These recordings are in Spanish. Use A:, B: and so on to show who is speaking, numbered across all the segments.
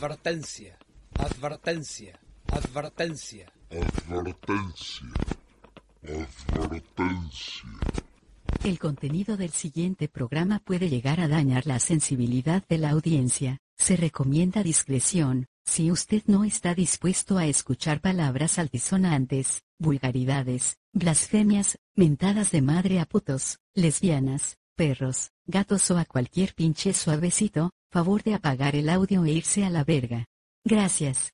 A: Advertencia, advertencia, advertencia.
B: Advertencia. Advertencia.
C: El contenido del siguiente programa puede llegar a dañar la sensibilidad de la audiencia. Se recomienda discreción, si usted no está dispuesto a escuchar palabras altisonantes, vulgaridades, blasfemias, mentadas de madre a putos, lesbianas, perros, gatos o a cualquier pinche suavecito, favor de apagar el audio e irse a la verga. Gracias.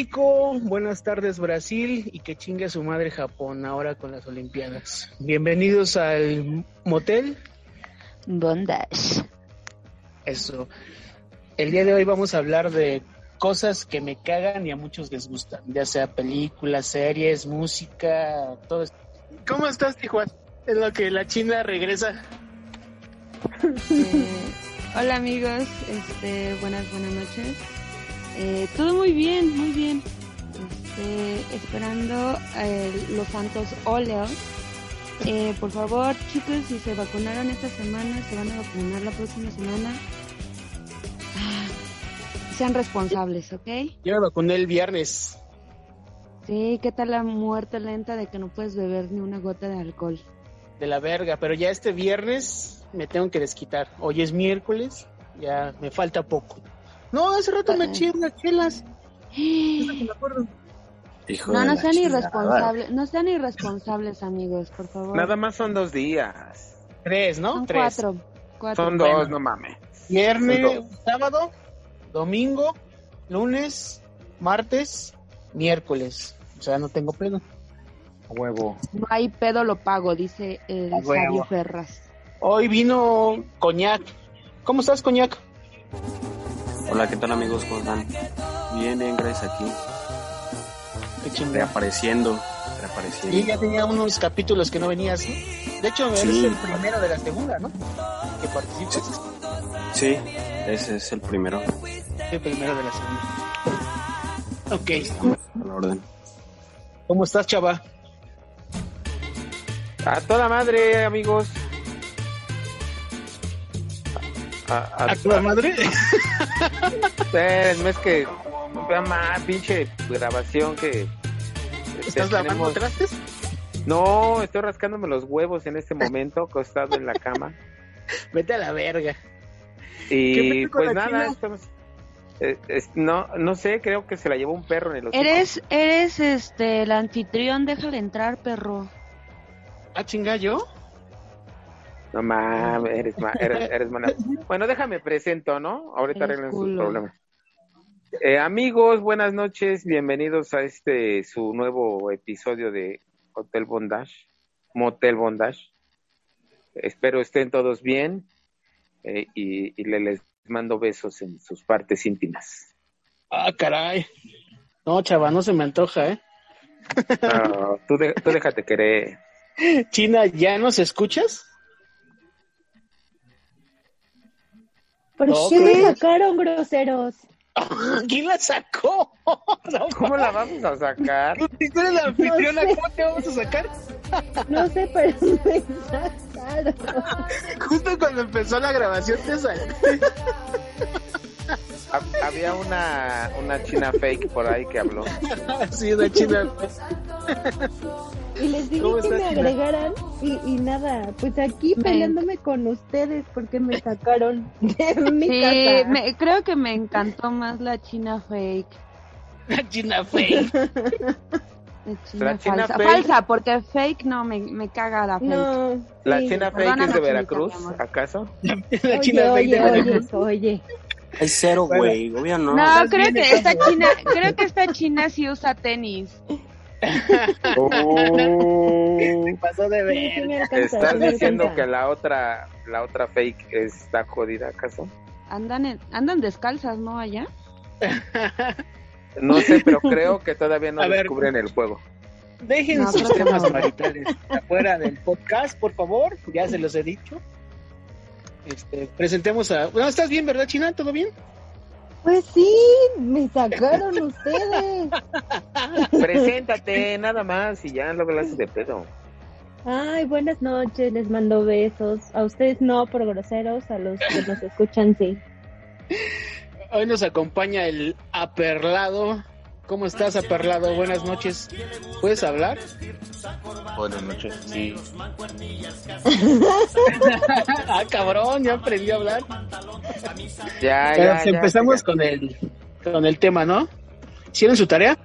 D: México, buenas tardes Brasil y que chingue a su madre Japón ahora con las Olimpiadas. Bienvenidos al motel.
E: Bondage.
D: Eso. El día de hoy vamos a hablar de cosas que me cagan y a muchos les gustan, ya sea películas, series, música, todo esto. ¿Cómo estás, Tijuana? Es lo que la China regresa.
E: Eh, hola amigos, este, buenas, buenas noches. Eh, todo muy bien, muy bien. Este, esperando eh, los santos óleos. Eh, por favor, chicos, si se vacunaron esta semana, se van a vacunar la próxima semana. Ah, sean responsables, ¿ok?
D: Yo me vacuné el viernes.
E: Sí, ¿qué tal la muerte lenta de que no puedes beber ni una gota de alcohol?
D: De la verga, pero ya este viernes me tengo que desquitar. Hoy es miércoles, ya me falta poco. No, hace rato me eché unas chelas. Eso que me acuerdo.
F: Hijo
E: No, no sean
F: chingada.
E: irresponsables, no sean irresponsables, amigos, por favor.
G: Nada más son dos días.
D: Tres, ¿no?
E: Son
D: Tres.
E: cuatro. cuatro.
G: Son
D: Bueno.
G: dos, no mames.
D: Viernes, sábado, domingo, lunes, martes, miércoles. O sea, no tengo pedo.
G: Huevo.
E: No hay pedo, lo pago, dice el sabio Ferras.
D: Hoy vino Coñac. ¿Cómo estás, Coñac?
F: Hola, ¿qué tal amigos? ¿Cómo están? Bien, bien, gracias aquí.
D: Qué chingada.
F: Reapareciendo,
D: Y
F: reapareciendo.
D: ya tenía unos capítulos que no venías. ¿no? De hecho, eres
F: Sí.
D: el primero de la segunda, ¿no? Que participas.
F: Sí, ese es el primero,
D: El primero de la segunda. Ok.
F: a la orden.
D: ¿Cómo estás, chava?
G: A toda madre, amigos. A, a,
D: ¿A tu madre?
G: Espérenme, es que. Más, pinche grabación que.
D: ¿Estás lavando
G: tenemos-
D: trastes?
G: No, estoy rascándome los huevos en este momento, acostado en la cama.
D: Vete a la verga. ¿Qué
G: Y pues nada,
D: China?
G: estamos. eh, es- no, no sé, creo que se la llevó un perro en el hocico.
E: Eres, eres este, el anfitrión, déjale entrar, perro.
D: ¿Ah, chinga yo?
G: No mames, eres, ma- eres, eres mala. Bueno, déjame presento, ¿no? Ahorita
E: Eres
G: arreglen sus problemas. Eh, amigos, buenas noches, bienvenidos a este su nuevo episodio de Hotel Bondage, Motel Bondage. Espero estén todos bien eh, y, y le- les mando besos en sus partes íntimas.
D: Ah, caray. No, chava, no se me antoja, ¿eh?
G: No, tú, de- tú déjate querer.
D: China, ¿ya nos escuchas?
H: ¿Por
D: No,
H: qué me sacaron groseros?
D: ¿Quién la sacó? No,
G: ¿Cómo la vamos a sacar?
D: Tú eres la anfitriona,
H: No sé.
D: ¿cómo te vamos a sacar?
H: No sé, pero me sacaron.
D: Justo cuando empezó la grabación te salió.
G: Ha- Había una, una china fake por ahí que habló.
D: Sí, una china.
H: Y les dije
D: ¿Cómo
H: que me agregaran y, y nada, pues aquí
E: Me-
H: peleándome con ustedes porque me sacaron de mi
E: Sí,
H: casa.
E: me- creo que me encantó más la china fake.
D: Una china fake.
E: La china,
G: La china
E: falsa.
G: fake.
E: Falsa, porque fake no, me, me caga la fake.
H: No,
G: ¿La china fake
E: Perdóname,
G: es de Veracruz, acaso?
D: La
H: Oye,
D: china fake
H: oye,
D: de
H: oye,
D: Veracruz.
H: oye.
F: Hay cero,
D: Bueno.
F: güey, obvio no.
E: No, creo que esta china, creo que esta china sí usa tenis.
G: Oh,
D: Pasó de ver.
G: ¿Estás diciendo que la otra, la otra fake está jodida, acaso?
E: andan en- andan descalzas, ¿no? Allá.
G: No sé, pero creo que todavía no
D: A ver.
G: descubren el juego.
D: Dejen
E: No,
D: sus temas
E: no.
D: maritales afuera del podcast, por favor. Ya se los he dicho. Este, presentemos a. No, ¿estás bien, verdad, China? ¿Todo bien?
H: Pues sí, me sacaron ustedes.
G: Preséntate, nada más, y ya luego lo haces de pedo.
H: Ay, buenas noches, les mando besos. A ustedes no, por groseros, a los que nos escuchan sí.
D: Hoy nos acompaña el Aperlado. ¿Cómo estás, Aperlado? Buenas noches. ¿Puedes hablar?
I: Buenas noches, sí.
D: ah, cabrón, ya aprendí a hablar.
G: Ya,
D: Pero
G: ya,
D: pues
G: ya,
D: empezamos
G: ya.
D: con el con el tema, ¿no? ¿Hicieron su tarea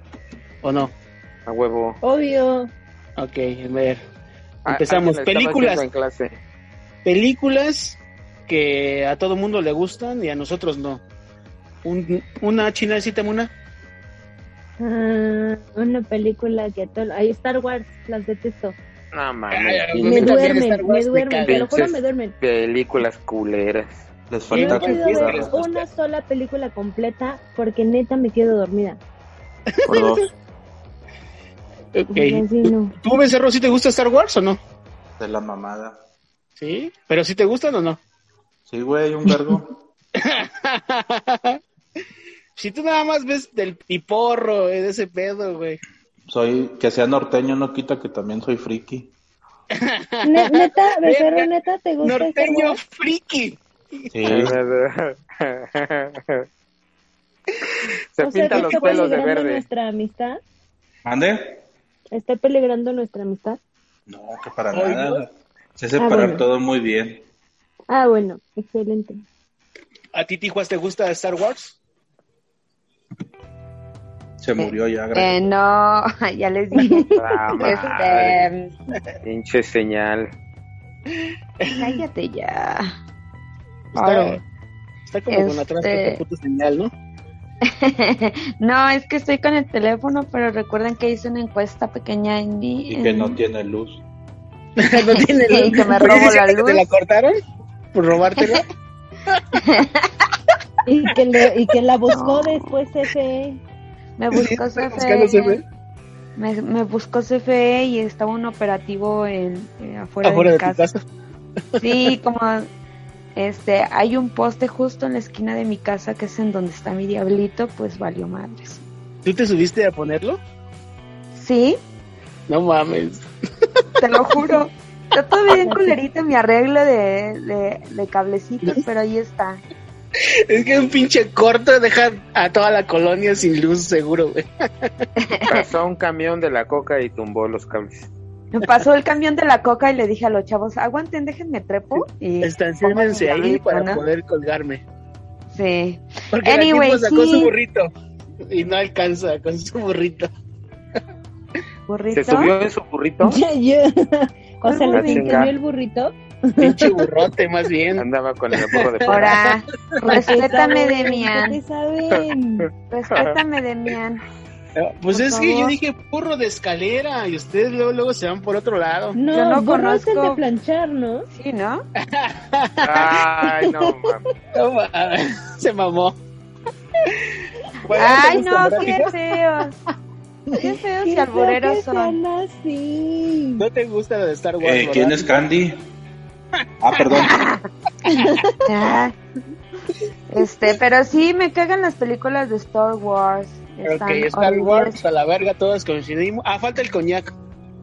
D: o no?
G: A huevo.
H: Obvio.
D: Ok, a ver.
G: A-
D: Empezamos. Películas.
G: en clase.
D: Películas que a todo mundo le gustan y a nosotros no. Un- una china, cítame una.
H: Ah, una película que a todo... Ay, Star Wars, las detesto.
G: No mames.
H: Me duermen, me duermen, te lo juro, me duermen.
G: Películas culeras.
I: Les
H: No
I: falta
H: he
D: porque
H: podido ver
D: películas.
H: una sola película completa porque neta me quedo dormida.
I: por dos
D: Ok.
H: O sea, sí, no.
D: ¿Tú, Becerro, si te gusta Star Wars o no?
I: de la mamada.
D: Sí, pero si te gustan o no.
I: Sí, güey, un vergo.
D: si tú nada más ves del piporro, eh, de ese pedo, güey.
I: Soy, que sea norteño no quita que también soy friki.
H: Ne- neta, becerro, neta, ¿te gusta
D: Norteño friki.
I: Sí,
G: Se
H: O
G: pinta los
H: está
G: pelos de
H: peligrando
G: verde.
H: nuestra amistad.
I: ¿Mande?
H: ¿Está peligrando nuestra amistad?
I: No, que para
D: Ay,
I: nada. Se
H: Ah,
I: separa
H: bueno.
I: todo muy bien.
H: Ah, bueno, excelente.
D: ¿A ti, Tijuas, te gusta Star Wars?
I: Se murió ya,
E: Eh,
I: gracias.
E: no, ya les dije.
G: Ah,
E: este,
G: Pinche señal.
E: cállate ya.
D: Está,
E: Ahora.
D: está como con atrás
E: Este-
D: esta puta señal, ¿no?
E: no, es que estoy con el teléfono, pero recuerden que hice una encuesta pequeña en mi...
I: Y que
E: en-
I: no tiene luz.
D: no tiene luz.
E: que me robo
D: ¿sí
E: la
D: que
E: luz.
D: ¿Te la cortaron? ¿Por robártela?
H: Y que, le- y que la buscó
E: No.
H: después FE.
E: Me buscó CFE.
D: CFE.
E: Me, me buscó CFE y estaba un operativo en, eh, afuera,
D: Afuera
E: de mi casa.
D: casa.
E: Sí, como este, hay un poste justo en la esquina de mi casa que es en donde está mi diablito, pues valió madres.
D: ¿Tú te subiste a ponerlo?
E: Sí,
D: No mames.
E: te lo juro. Está todo bien culerita mi arreglo de, de, de cablecitos, pero ahí está.
D: Es que un pinche corto deja a toda la colonia sin luz, seguro, güey.
G: Pasó un camión de la coca y tumbó los cables.
E: Me pasó el camión de la coca y le dije a los chavos, aguanten, déjenme trepo. Y
D: Estacionense ahí para
E: ¿no?
D: poder colgarme.
E: Sí.
D: Porque
E: Anyway,
D: la sacó
E: sí.
D: su burrito y no alcanza con su burrito.
E: Burrito.
G: ¿Se subió en su burrito?
H: Ya, ya. O sea,
G: Ah,
H: ¿les
G: chinga.
H: entendió el burrito?
D: Pinche burrote, más bien.
G: Andaba con el burro de.
E: Ahora, respétame,
H: ¿Qué
E: Demian.
H: saben?
E: Respétame, Demian.
D: Pues
E: Por
D: es que yo dije burro de escalera y ustedes luego, luego se van por otro lado.
H: No,
E: Yo no
H: burro es el
E: conozco.
H: de planchar, ¿no?
E: Sí, ¿no?
G: Ay, no, mames,
D: se mamó. Bueno,
E: Ay,
D: ¿te
E: no, qué feos. Qué feos y albureros son.
H: así.
D: ¿No te gusta lo de Star Wars?
I: Eh, ¿Quién es Candy? Ah, perdón.
E: Ah. Este, pero sí me cagan las películas de Star Wars. Están
D: Ok, Star
E: horribles.
D: Wars, a la verga, todos coincidimos. Ah, falta el coñac.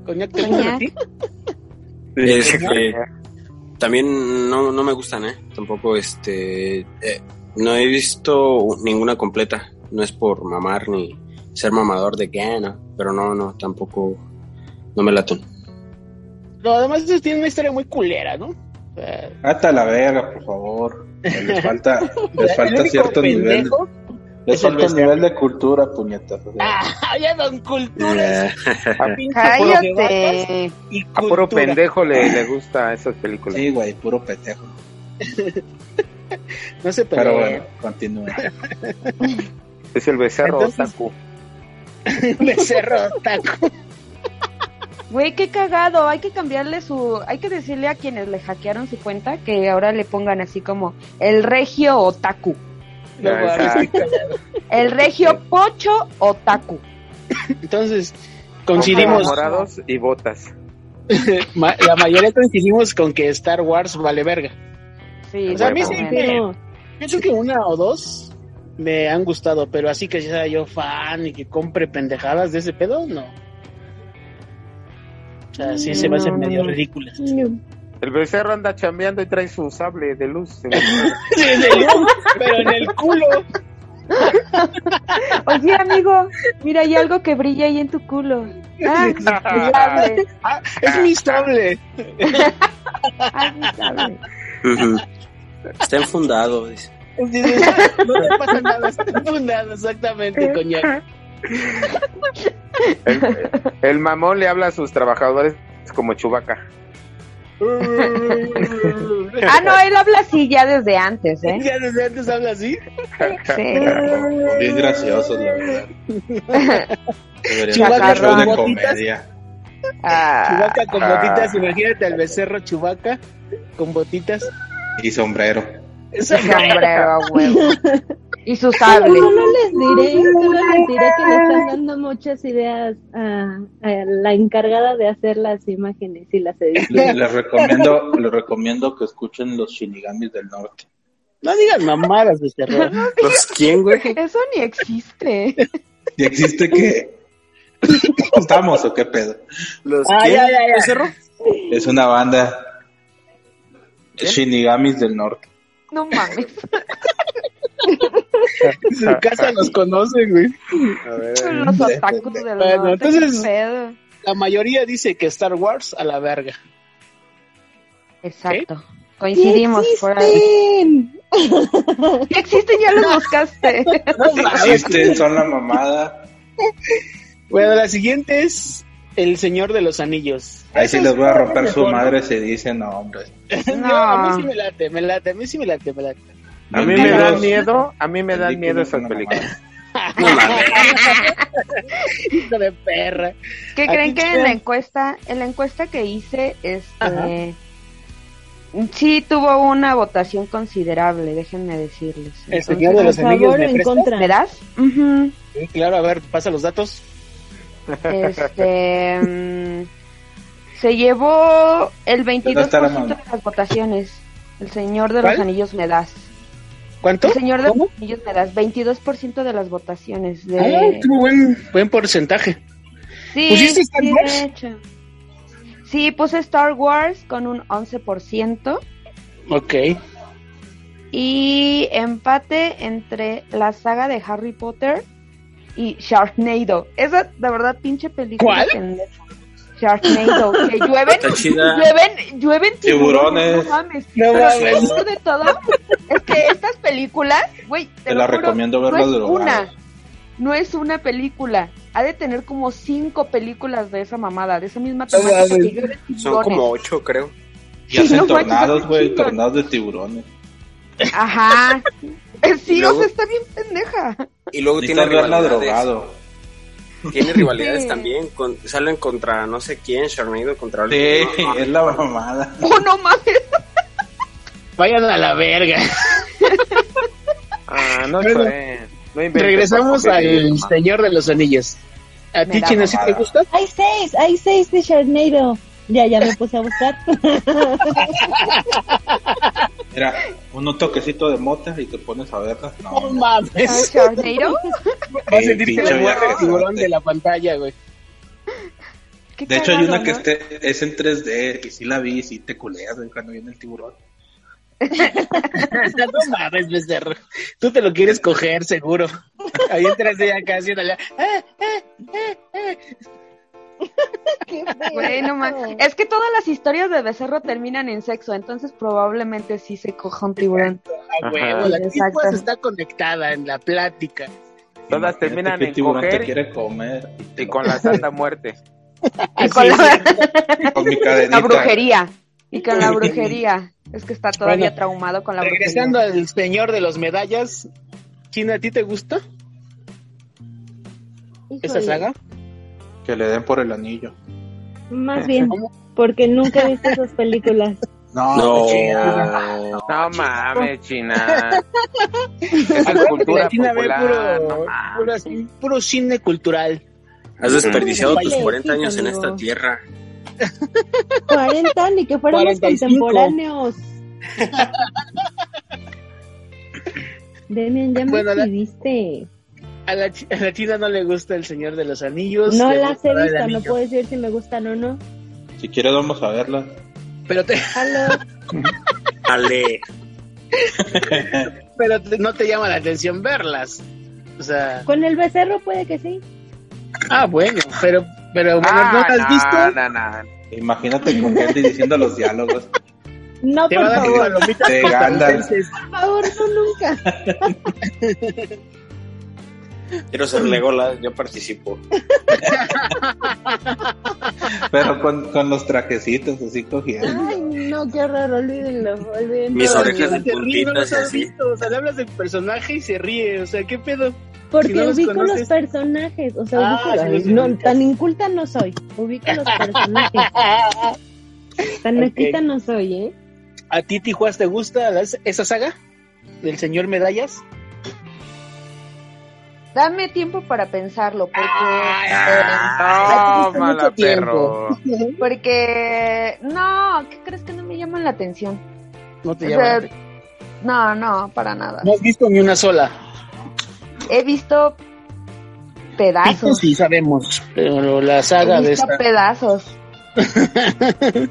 D: ¿Coñac te gusta a ti?
F: También no, no me gustan, ¿eh? Tampoco, este, eh, no he visto ninguna completa. No es por mamar ni ser mamador de que, no, pero no, no, tampoco, no me laten.
D: No, además tienen una historia muy culera, ¿no?
I: Hasta la verga, por favor. Les falta, les falta cierto nivel. Les falta nivel de cultura, puñetas. o sea.
D: Ah, ya don cultura.
F: Eh,
E: Cállate.
G: A puro pendejo le, le gusta esas películas.
I: Sí, güey, puro pendejo.
D: No se
I: Pero
D: peleen.
I: bueno, continúa.
G: Es el becerro
D: Entonces-
G: otaku.
D: Becerro taco.
E: Güey, qué cagado. Hay que cambiarle su. Hay que decirle a quienes le hackearon su cuenta que ahora le pongan así como el regio otaku.
D: No cagado.
E: El regio pocho otaku.
D: Entonces, coincidimos,
G: Morados y botas.
D: la mayoría coincidimos con que Star Wars vale verga.
E: Sí,
D: O sea, a mí sí me- Pienso que una o dos me han gustado, pero así que sea yo fan y que compre pendejadas de ese pedo, no. O sea, sí se me hacen medio
E: no.
D: ridículas.
G: El becerro anda chambeando y trae su sable de luz.
D: Sí, de luz, pero en el culo.
E: Oye, amigo, mira, hay algo que brilla ahí en tu culo. Ah, mi sable.
D: Ah, es mi sable.
E: Ah, mi sable.
F: Está enfundado, dice.
D: No te pasa nada, está fundado, exactamente, coñac.
G: El, el mamón le habla a sus trabajadores como chubaca.
E: Ah, no, él habla así ya desde antes, ¿eh?
D: Ya desde antes habla así.
E: Sí.
I: Bien la verdad.
D: Chubaca
I: hacer
D: con botitas.
I: comedia.
E: Ah,
D: Chubaca con
G: Ah.
D: botitas, imagínate al becerro Chubaca con botitas.
I: Y sombrero.
E: Sombrero a huevo. Y su sable.
H: Solo les diré, solo les diré que le están dando muchas ideas a, a la encargada de hacer las imágenes y las ediciones.
I: les recomiendo, les recomiendo que escuchen los Shinigamis del Norte.
D: No digas mamadas, becerro.
F: ¿Los quién, güey?
E: Eso ni existe.
I: ¿Y existe que estamos o qué pedo?
F: ¿Los
D: Ah,
F: quién?
D: ya, ya, ya.
F: becerro?
I: Es una banda Shinigamis del Norte.
E: No mames.
D: En su casa los conocen, güey.
G: A ver,
E: Los otakus del
D: Bueno,
E: norte,
D: entonces-. La mayoría dice que Star Wars a la verga.
E: Exacto. Coincidimos por ahí.
H: ¡Existen!
E: ¿Qué existen? Ya los buscaste.
I: Existen, son la mamada.
D: Bueno, la siguiente es El Señor de los Anillos.
I: Ahí sí les voy a romper su
D: mejor.
I: madre si dicen nombres.
D: No, a mí sí me late, me late, a mí sí me late, me late.
G: A mí me dan miedo, a mí me dan miedo esas películas.
D: Hijo de perra.
E: ¿Qué creen que en la encuesta, en la encuesta que hice, este, sí tuvo una votación considerable, déjenme decirles.
D: El Señor de
H: ¿A
D: los Anillos
H: favor
D: me
H: en
D: prestas?
H: contra?
E: ¿Me das?
D: Sí, claro, a ver, pasa los datos.
E: Este, mm, se llevó el 22%
I: está la
E: de las votaciones. El Señor de
D: ¿Cuál?
E: los Anillos me das.
D: ¿Cuánto?
E: El Señor de
D: ¿Cómo?
E: los Anillos me das. 22% de las votaciones. De...
D: Ah, tuvo buen, buen porcentaje.
E: Sí,
D: ¿Pusiste Star
E: sí,
D: Wars?
E: de hecho. Sí, puse Star Wars con un 11%.
D: Ok.
E: Y empate entre la saga de Harry Potter y Sharknado. Esa, de verdad, pinche película.
D: ¿Cuál?
E: pendeja. Sharknado. Que llueven, llueven, llueven
I: Tiburones.
E: No mames.
D: No
E: Pero
D: mames.
E: lo mejor de todo es que estas películas, güey, te,
I: Te la
E: juro,
I: recomiendo
E: no
I: verlas
E: es
I: drogado.
E: una. No es una película. Ha de tener como cinco películas de esa mamada, de esa misma
D: No
E: temática.
D: mames.
E: que llueven
F: Son como ocho, creo.
I: Y hacen
E: no
I: tornados, güey, tornados de tiburones.
E: Ajá. Sí,
F: Luego-
E: o sea, está bien pendeja.
F: Y luego tiene
I: verla drogado.
F: Tiene rivalidades
E: Sí.
F: también. Con, salen contra no sé quién, Sharknado contra
I: Sí,
F: No,
I: es la mamada.
E: Oh, no mames.
D: Vayan a la verga.
G: Ah, no
D: Bueno.
G: No
D: Regresamos al Señor de los Anillos. ¿A ti, China, sí te gusta?
H: Hay seis, hay seis de Sharknado. Ya, ya me puse a buscar.
I: Mira, un toquecito de mota y te pones a verla. No,
D: No mames.
E: Sharknado.
D: Va a sentir que le muerde el tiburón de la pantalla, güey.
I: De hecho, hay una que
E: ¿no?
I: esté, es en 3D y sí la vi y sí te culeas güey, cuando viene el tiburón.
D: no mames, becerro. Tú te lo quieres coger, seguro. Ahí entras de acá haciéndole. "Ah,
E: Es que todas las historias de Becerro terminan en sexo, entonces probablemente sí se coja un tiburón.
D: A huevo, la tipa está conectada en la plática.
G: Todas terminan en
I: tiburón
G: coger
I: te quiere comer. Y, te
G: Y
I: lo-
G: con la santa muerte.
E: Y con la,
I: con mi
E: la brujería. Y con la brujería. Es que está todavía
D: Bueno,
E: traumado con la
D: Regresando
E: brujería.
D: al señor de los medallas, China, ¿a ti te gusta esa saga?
I: Que le den por el anillo.
H: Más bien, porque nunca he visto esas películas.
I: No,
F: No.
I: China.
G: No mames, China. Esa es cultura
D: China ve
G: popular.
D: puro,
G: no
D: puro, así, puro cine cultural.
F: Has desperdiciado tus
H: Vale,
F: 40
H: sí,
F: años en
H: amigo.
F: esta tierra.
H: 40 ni que fuéramos
D: 45.
H: contemporáneos. Demian, ya me
D: Bueno, la-
H: escribiste.
D: A la, a la China no le gusta El Señor de los Anillos.
H: No las he visto, no puedo decir si me gustan o no.
I: Si quieres vamos a verla.
D: Pero, te.
F: Ale.
D: pero te- no te llama la atención verlas. O sea,
H: Con el becerro puede que sí.
D: ah, bueno, pero, pero bueno,
G: Ah,
D: ¿no las has visto?
G: no, no.
I: Imagínate con Henry diciendo los diálogos.
H: No,
D: Te
H: por
D: va a dar
H: favor.
I: De.
H: Por favor, no nunca.
F: Quiero ser Legolas, yo participo.
I: Pero con, con los trajecitos así cogiendo.
H: Ay, no, qué horror, olvídenlo, olvídenlo.
F: Mis
D: No,
F: orejas de
D: no
F: puntitas
D: has
F: así.
D: visto. O sea, le hablas del personaje y se ríe. O sea, ¿qué pedo?
H: Porque
D: si no los
H: ubico los personajes, o sea,
D: Ah,
H: ubico
D: sí los
H: no, tan inculta no soy, ubico los personajes. Tan
D: Ok.
H: naquita no soy, ¿eh?
D: ¿A ti, Tijuas, te gusta esa saga? ¿Del señor Medallas?
E: Dame tiempo para pensarlo, porque...
D: Ah,
G: No, mala
D: mucho tiempo.
G: perro.
E: eh, porque... No, ¿qué crees que no me llaman la atención?
D: No te
E: O
D: llama.
E: sea, no, no, para nada.
D: No has visto ni una sola.
E: He visto
D: Pico
E: pedazos.
D: sí sabemos, pero la
E: He
D: saga de
E: visto
D: esta.
E: pedazos.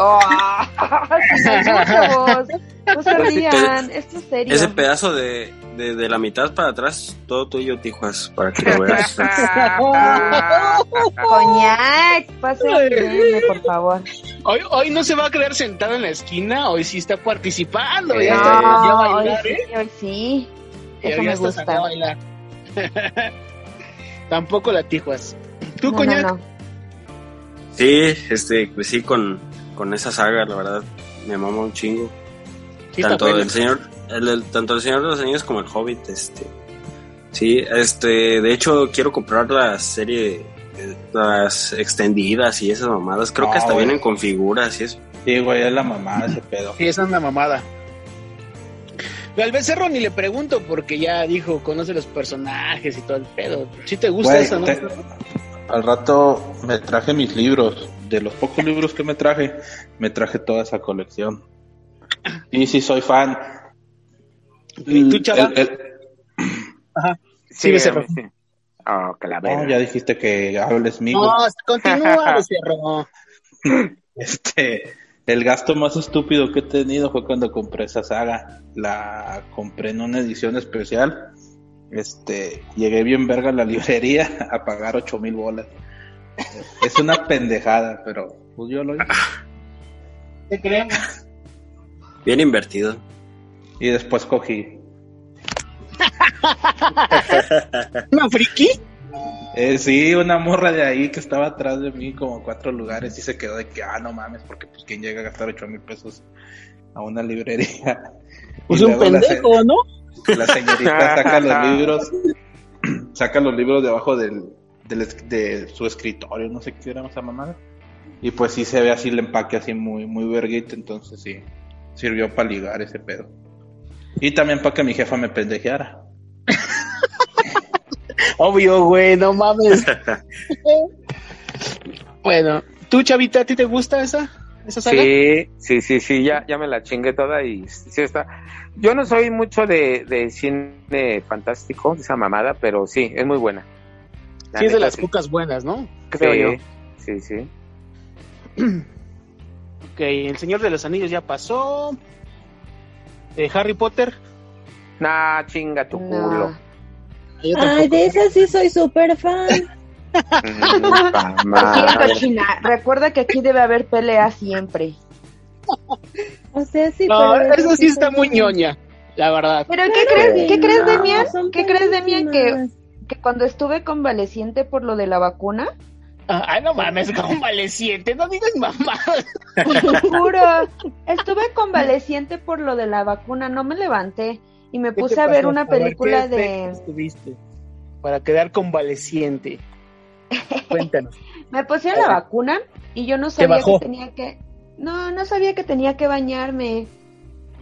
E: Oh, vos. No se rían, esto es serio.
F: Ese pedazo de, de, de la mitad para atrás, todo tuyo, Tijuas, para que lo veas.
E: Coñac, pase por favor.
D: Hoy, hoy no se va a quedar sentado en la esquina, hoy sí está participando. Ya
G: Eh,
D: está ya a
E: No, hoy sí,
D: ¿eh?
E: hoy sí.
D: Ya-
E: Eso
D: ya
E: me
D: está
E: gusta.
D: bailar. Tampoco la Tijuas. ¿Tú,
E: No,
D: coñac?
E: no, no.
F: Sí, este, pues sí, con, con esa saga, la verdad, me mama un chingo.
D: Sí, está
F: tanto
D: buena.
F: el señor, el, el- tanto el señor de los anillos como el Hobbit, este, sí, este, de hecho quiero comprar la serie, eh, las extendidas y esas mamadas, creo
I: No,
F: que hasta
I: güey.
F: vienen con figuras y eso.
I: Sí, güey, es la mamá ese pedo.
D: Sí, esa es una mamada. Pero al becerro ni le pregunto porque ya dijo, conoce los personajes y todo el pedo. ¿Sí te gusta
I: Güey,
D: esa, no?
I: te- al rato me traje mis libros. De los pocos libros que me traje, me traje toda esa colección. Y sí, soy fan.
D: ¿Y tú, chava?
I: El- el-
D: Sí, becerro.
G: sí. Oh, que la
I: no,
G: verga.
I: ya dijiste que hables mío.
D: No, continúa, becerro.
I: Este, el gasto más estúpido que he tenido fue cuando compré esa saga. La compré en una edición especial. Este, llegué bien verga a la librería a pagar ocho mil bolas. Es una pendejada, pero pues yo lo hice.
D: ¿Te creemos?
F: Bien invertido.
I: Y después cogí.
D: ¿Una friki?
I: Eh, sí, una morra de ahí que estaba atrás de mí como cuatro lugares y se quedó de que, ah, no mames, porque pues quién llega a gastar ocho mil pesos a una librería.
D: Pues
I: Y
D: un
I: luego la
D: pendejo, ¿no?
I: La señorita saca los libros, saca los libros debajo del, de su escritorio, no sé qué era esa mamada. Y pues sí se ve así el empaque así muy, muy verguito, entonces sí, sirvió para ligar ese pedo. Y también para que mi jefa me pendejeara.
D: Obvio, güey, no mames. bueno, ¿tú, Chavita, a ti te gusta esa, esa saga?
G: Sí, sí, sí, sí, ya, ya me la chingué toda y sí está. Yo no soy mucho de, de cine fantástico, esa mamada, pero sí, es muy buena. La
D: Sí, es de las
G: sí.
D: pocas buenas, ¿no? Creo yo.
G: Sí, sí, sí.
D: Ok, El Señor de los Anillos ya pasó. Eh, Harry Potter.
G: Nah, chinga tu culo.
E: No.
H: Ay, de esa sí soy súper fan.
E: Siento, China. Recuerda que aquí debe haber pelea siempre.
H: O sea, sí,
D: No,
H: pero...
D: eso sí está muy ñoña, la verdad.
E: ¿Pero qué crees, ¿qué crees,
G: no,
E: Demian?
H: Son
E: ¿Qué crees, Demian, que,
H: buenísimas.
E: que cuando estuve convaleciente por lo de la vacuna,
D: Ay, no mames, convaleciente, no digas mamá.
E: juro, estuve convaleciente por lo de la vacuna, no me levanté y me
D: ¿Qué
E: puse a ver una
D: ver,
E: película
D: ¿qué
E: de...
D: efectos tuviste para quedar convaleciente? Cuéntanos.
E: Me pusieron la vacuna y yo no sabía que tenía que... No, no sabía que tenía que bañarme.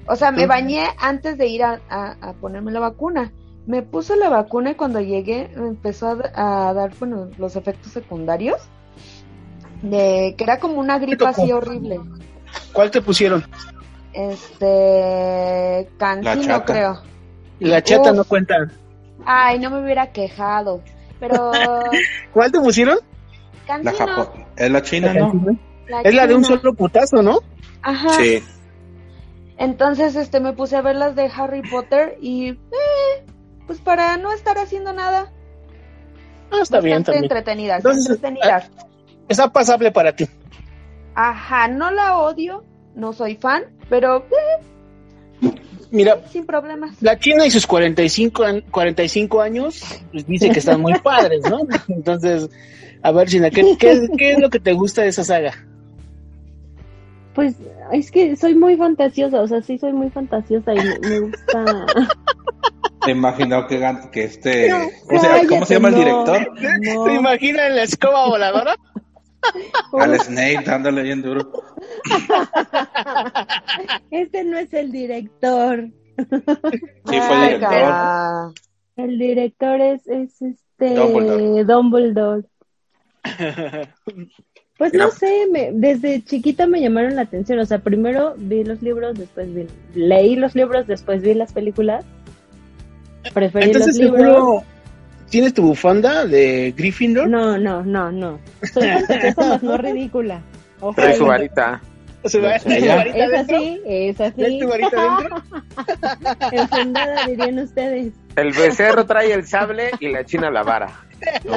E: O sea, me bañé antes de ir a, a, ponerme la vacuna. Me puse la vacuna y cuando llegué me empezó a, dar bueno, los efectos secundarios. De que era como una gripa así horrible.
D: ¿Cuál te pusieron?
E: Este. Cancino, creo.
D: La chata no cuenta.
E: Ay, no me hubiera quejado. Pero.
D: ¿Cuál te pusieron?
I: La ¿Es la china, no?
D: es la de un solo putazo, ¿no?
E: Ajá. Sí. Entonces, este, me puse a ver las de Harry Potter y, eh, pues para no estar haciendo nada.
D: Ah, está bien también.
E: entretenidas, entretenidas.
D: Ah, está pasable para ti.
E: Ajá, no la odio, no soy fan, pero eh,
D: Mira,
E: sin problemas.
D: La China y sus 45, 45 años, pues dice que están muy padres, ¿no? Entonces, a ver, China, ¿qué, qué, qué es lo que te gusta de esa saga?
H: Pues es que soy muy fantasiosa, o sea, sí soy muy fantasiosa y me, gusta.
I: Te imagino que, que este. ¿Cómo, se, llama el director?
D: ¿Te imaginas la escoba voladora?
I: Al Snape dándole bien duro.
H: Este no es el director.
I: Sí, fue el director.
H: El director es, es este Dumbledore. Dumbledore. Pues no sé, me, desde chiquita me llamaron la atención. O sea, primero vi los libros, después vi, leí los libros, después vi las películas. Preferí Entonces, los libros.
D: ¿Tienes tu bufanda de Gryffindor?
H: No, no, no, no. Soy más no ridícula.
G: Trae su varita.
D: ¿Su varita,
H: es así, es así. ¿Es
D: tu varita dentro?
H: Enfundada, dirían ustedes.
G: El becerro trae el sable y la china la vara.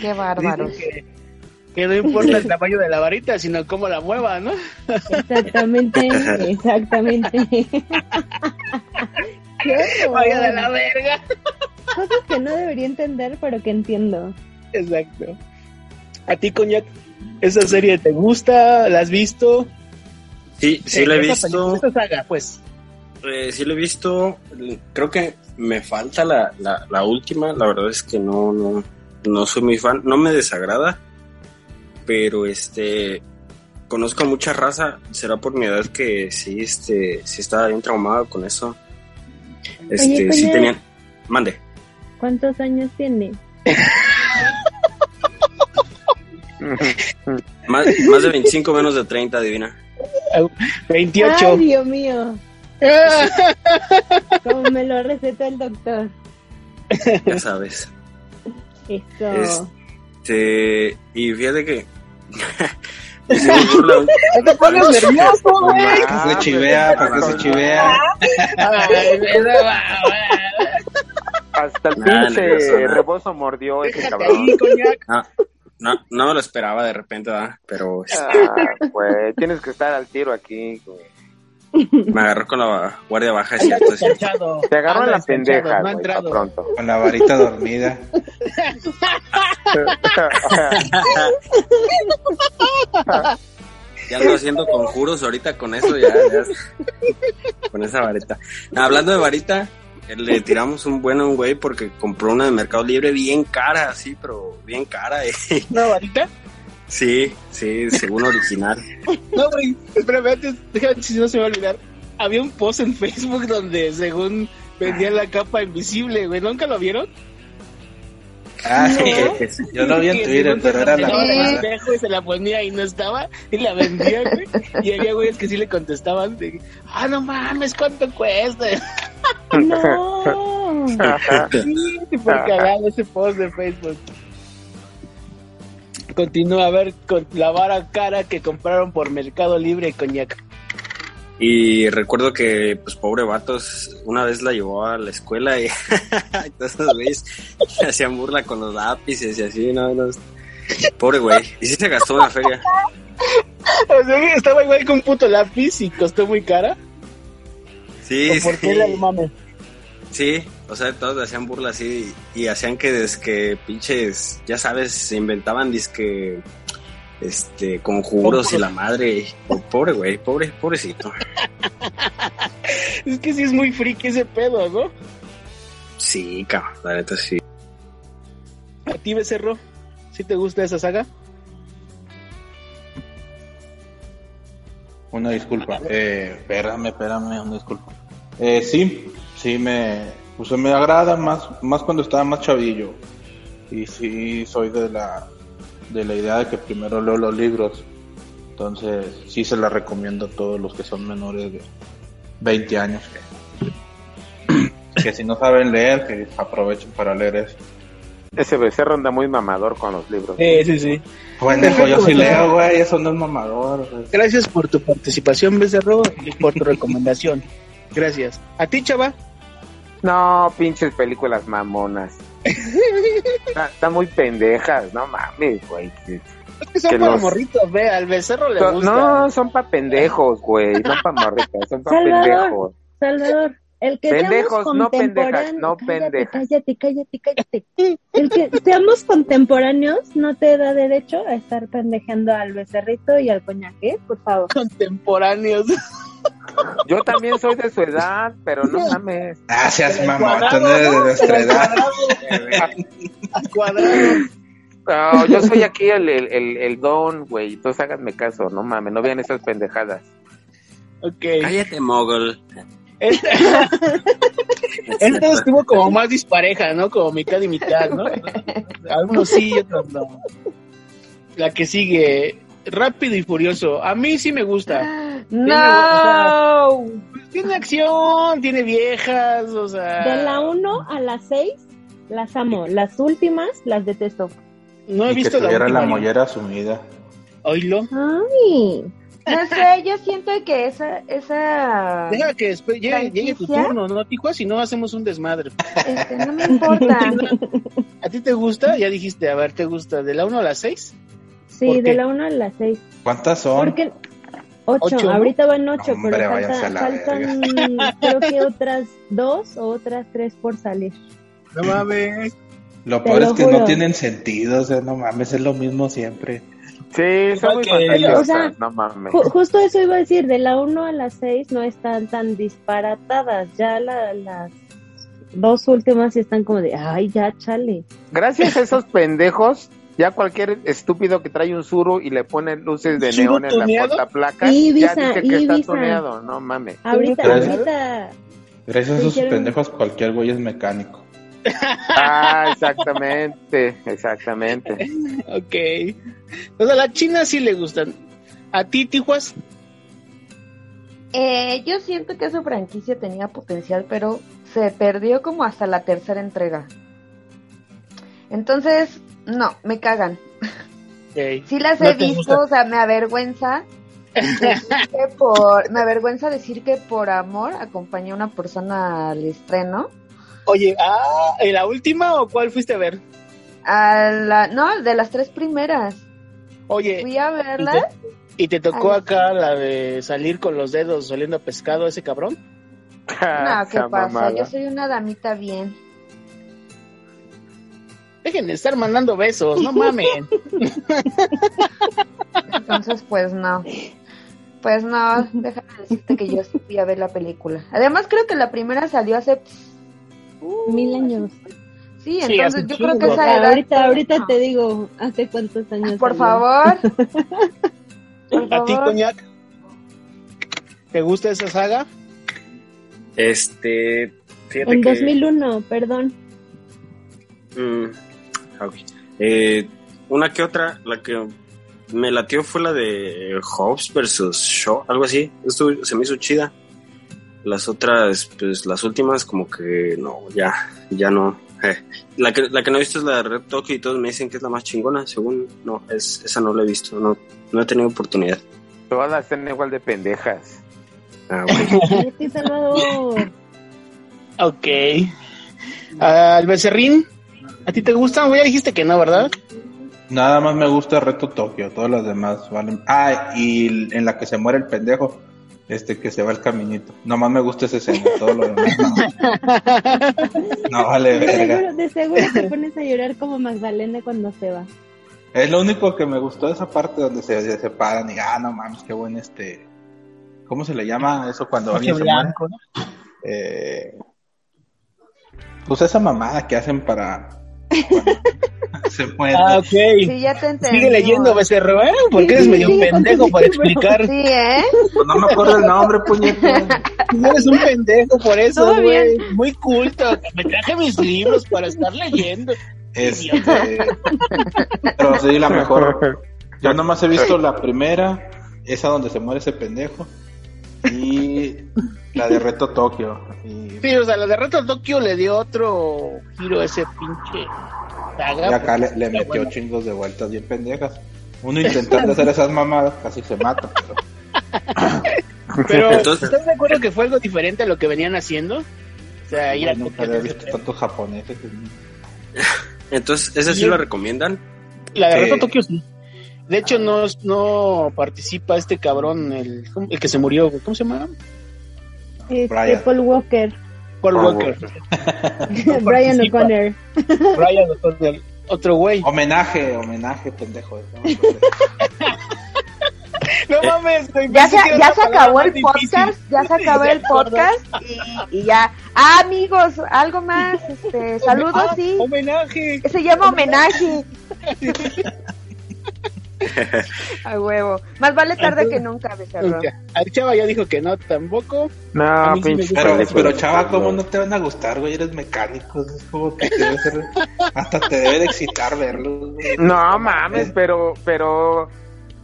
E: Qué bárbaro.
D: Que, no importa el tamaño de la varita, sino cómo la mueva, ¿no?
H: Exactamente, exactamente.
D: Vaya de la verga.
H: Cosas que no debería entender, pero que entiendo.
D: Exacto. ¿A ti, Coñac, esa serie te gusta? ¿La has visto?
F: Sí, sí la he visto.
D: Esta saga, pues.
F: Eh, sí lo he visto. Creo que me falta la, la, última. La verdad es que no, no, no soy muy fan. No me desagrada. Pero este conozco mucha raza. Será por mi edad que sí, este, sí estaba bien traumado con eso. Este, sí tenían. Mande.
H: ¿Cuántos años tiene?
F: más, más de 25, menos de 30, divina.
D: 28.
H: Ay, Dios mío. Como me lo receta el doctor.
F: Ya sabes.
H: Eso.
F: Este, y fíjate que.
D: te pones nervioso, güey.
I: ¿Para qué se chivea? ¿Para qué se chivea?
G: Hasta el pinche rebozo mordió ese cabrón.
F: No, no, no me lo esperaba de repente, ¿verdad? Pero.
G: Ah, pues tienes que estar al tiro aquí, güey.
F: Me agarró con la guardia baja, es cierto. Es
G: cierto. Te agarró en la pendeja, no pronto.
I: Con la varita dormida.
F: ya ando haciendo conjuros ahorita con eso, ya, ya con esa varita. hablando de varita, le tiramos un bueno a un güey porque compró una de Mercado Libre bien cara, sí, pero bien cara. Eh.
D: ¿Una varita?
F: Sí, sí, según original.
D: no, güey, espérame, antes, déjame si no se me va a olvidar. Había un post en Facebook donde según vendían la capa invisible, güey, ¿nunca lo vieron?
I: Ah, sí, yo lo vi en Twitter, pero era la
D: y se la ponía y no estaba, y la vendía, güey. Y había güeyes que sí le contestaban de, ah, no mames, ¿cuánto cuesta?
H: no.
D: sí, por cagado ese post de Facebook continúa a ver con la vara cara que compraron por Mercado Libre coñac.
F: Y recuerdo que, pues, pobre vatos, una vez la llevó a la escuela y entonces veis, hacían burla con los lápices y así, no, no. Pobre güey. Y sí se gastó una feria.
D: estaba igual con un puto lápiz y costó muy cara.
F: Sí,
D: ¿Por qué
F: sí. mame? Sí, o sea, todos hacían burla así y, hacían que desde que pinches, ya sabes, se inventaban disque este conjuros y la madre. Pobre güey, pobre, pobrecito.
D: es que sí es muy friki ese pedo, ¿no?
F: Sí, cabrón, la neta sí.
D: ti, Becerro? ¿Sí te gusta esa saga?
I: Una disculpa. Eh, espérame, espérame, una disculpa. Eh, sí, sí me, pues me agrada más, más cuando estaba más chavillo. Y sí soy de la, de la idea de que primero leo los libros. Entonces sí se la recomiendo a todos los que son menores de 20 años. Que, que si no saben leer, que aprovechen para leer eso.
G: Ese becerro anda muy mamador con los libros.
D: Sí, sí, sí.
I: Bueno, pues yo sí leo, güey, eso no es mamador. güey.
D: Gracias por tu participación, Becerro, y por tu recomendación. Gracias. ¿A ti, chava?
G: No, pinches películas mamonas. Está- Están muy pendejas, no mames, güey.
D: Es que son
G: Que
D: para
G: los-
D: morritos, ve, al Becerro le
G: Son-
D: gusta.
G: No, son pa' pendejos, güey. No pa' morritas, son pa'
H: Salvador.
G: pendejos.
H: Salvador, el que
G: Pendejos,
H: seamos
G: no pendejas,
H: contemporáneos.
G: no
H: cállate,
G: pendejas.
H: cállate, cállate, cállate. El que seamos contemporáneos no te da derecho a estar pendejando al becerrito y al coñaque, por favor.
D: Contemporáneos.
G: Yo también soy de su edad, pero no mames.
I: Gracias, mamá,
D: Cuadrado,
I: tú no eres de nuestra edad.
G: No, yo soy aquí el, el, el, el don, güey. Entonces háganme caso, no mames, no vean esas pendejadas.
D: Ok.
F: Cállate, mogul.
D: Este, este estuvo como más dispareja, ¿no? Como mitad y mitad, ¿no? Algunos sí y otros no. La que sigue, Rápido y Furioso. A mí sí me gusta.
E: No.
D: Tiene acción, tiene viejas, o sea...
H: De la 1 a la 6 las amo, las últimas las detesto.
D: No he
I: Y que
D: visto la
I: la mollera sumida.
D: Oílo.
H: Ay,
E: No sé, yo siento que esa, esa,
D: Deja que después llegue, llegue tu turno, ¿no, Tijuana? Si no, hacemos un desmadre.
E: este, no me importa.
D: ¿A ti te gusta? Ya dijiste, a ver, ¿te gusta? ¿De la 1 a la 6?
H: sí, de la 1 a la 6.
I: ¿Cuántas son?
H: Porque 8,
D: ¿Ocho, no?
H: ahorita van 8,
I: Hombre,
H: pero falta- faltan creo que otras dos o otras tres por salir.
D: No mames.
I: Lo
H: Te
I: peor
H: lo
I: es que
H: juro.
I: no tienen sentido, o sea, no mames, es lo mismo siempre.
G: Sí, son muy fantasiosas,
H: O sea,
G: no mames.
H: Ju- justo eso iba a decir, de la 1 a la 6 no están tan disparatadas, ya la- las dos últimas están como de, ay, ya, chale.
G: Gracias a esos pendejos, ya cualquier estúpido que trae un suru y le pone luces de
D: ¿Suru
G: neón en la portaplaca, ya dice que está tuneado, no mames.
H: Ahorita,
I: Gracias.
H: ahorita,
I: Gracias a esos pendejos, cualquier güey es mecánico.
G: Ah, exactamente, exactamente.
D: Ok. O sea, a la China sí le gustan. ¿A ti, Tijuas?
E: Eh, yo siento que esa franquicia tenía potencial, pero se perdió como hasta la tercera entrega. Entonces, no, me cagan.
D: Ok.
E: Sí las
D: No
E: he visto,
D: gusta.
E: o sea, me avergüenza decir que por, me avergüenza decir que por amor acompañé a una persona al estreno.
D: Oye, ah, ¿en la última o cuál fuiste a ver?
E: A la, no, de las tres primeras.
D: Oye,
E: Fui a
D: ¿y
E: verla.
D: te, y te tocó
E: Ay.
D: acá la de salir con los dedos oliendo a pescado ese cabrón?
E: No, ¿qué
G: Ah,
E: pasa?
G: mamada.
E: Yo soy una damita bien.
D: Dejen de estar mandando besos, no mamen.
E: Entonces, pues no. Pues no, déjame decirte que yo sí fui a ver la película. Además, creo que la primera salió hace. Uh,
H: mil años.
E: Sí,
D: Sí,
E: entonces yo creo que esa edad.
H: ahorita, ahorita
E: no.
H: te digo, ¿hace cuántos años?
E: Por
H: salió?
E: favor. Por
D: ¿A ti. Coñac? ¿Te gusta esa saga?
F: Este, fíjate
H: En
F: que...
H: 2001, perdón.
F: Mm. Eh, una que otra, la que me latió fue la de Hobbes versus Shaw, algo así. Esto se me hizo chida. Las otras, pues las últimas, como que no, ya, ya no. Eh, La, que, la que no he visto es la de Red Tokyo y todos me dicen que es la más chingona. Según, no, es, esa no la he visto, no, no he tenido oportunidad.
G: Todas están igual de pendejas.
F: Ah, ok.
H: Cállate, Salvador.
D: Ok. Al becerrín, ¿a ti te gustan? Ya dijiste que no, ¿verdad?
I: Nada más me gusta Reto Tokio, todas las demás valen. Ah, y en la que se muere el pendejo, este que se va el caminito. Nada más me gusta esa escena, todo lo demás no. No vale
H: De
I: verga.
H: seguro, de seguro te pones a llorar como Magdalena cuando se va.
I: Es lo único que me gustó esa parte donde se, se separan y ah, no mames, qué buen este. ¿Cómo se le llama eso cuando alguien se muere?
D: blanco, ¿no?
I: Eh, pues esa mamada que hacen para Se muere.
D: Ah, ok.
E: Sí, ya te entendí.
D: Sigue leyendo, Becerro, ¿eh? Porque eres medio pendejo para explicar.
E: Sí, ¿eh?
I: Pues no me acuerdo el nombre, puñeta.
D: Eres un pendejo por eso, güey. Muy culto. Me traje mis libros para estar leyendo.
I: Este, pero sí, la mejor. Yo nomás he visto la primera, esa donde se muere ese pendejo, y la de Reto Tokio. Y,
D: Sí, o sea, la de Reto Tokio le dio otro giro a ese pinche saga.
I: y acá le, le metió
D: bueno.
I: chingos de vueltas bien pendejas. Uno intentando hacer esas mamadas casi se mata, pero
D: Pero,
F: Entonces-
D: ¿estás de acuerdo que fue algo diferente a lo que venían haciendo? O sea, ir a
I: nunca había visto tantos japoneses.
F: Entonces, ¿esa sí
D: Sí.
F: lo recomiendan?
D: La de
I: Sí.
D: Reto Tokio sí. De hecho, no, no participa este cabrón, el, el que se murió, güey. ¿cómo se llama?
H: Este. Paul Walker,
D: Paul
F: Paul
D: Walker.
H: Brian. O'Connor.
D: Brian O'Connor. Otro güey.
I: Homenaje, homenaje, pendejo.
D: No mames, güey,
E: Ya se, ya se acabó el
D: difícil.
E: podcast, ya se acabó el podcast y, y ya. Ah, amigos, algo más. Este, saludos,
D: Ah,
E: sí.
D: Homenaje.
E: Se llama homenaje. A huevo. Más vale tarde que nunca, becerro.
D: Ya. El chava ya dijo que no, tampoco.
G: No,
D: sí
G: pinche
D: gusta
I: Pero, chava, ¿cómo no te van a gustar, güey? Eres mecánico. Es como que te debe ser- hasta te debe de excitar verlo. güey.
G: No mames, pero, pero,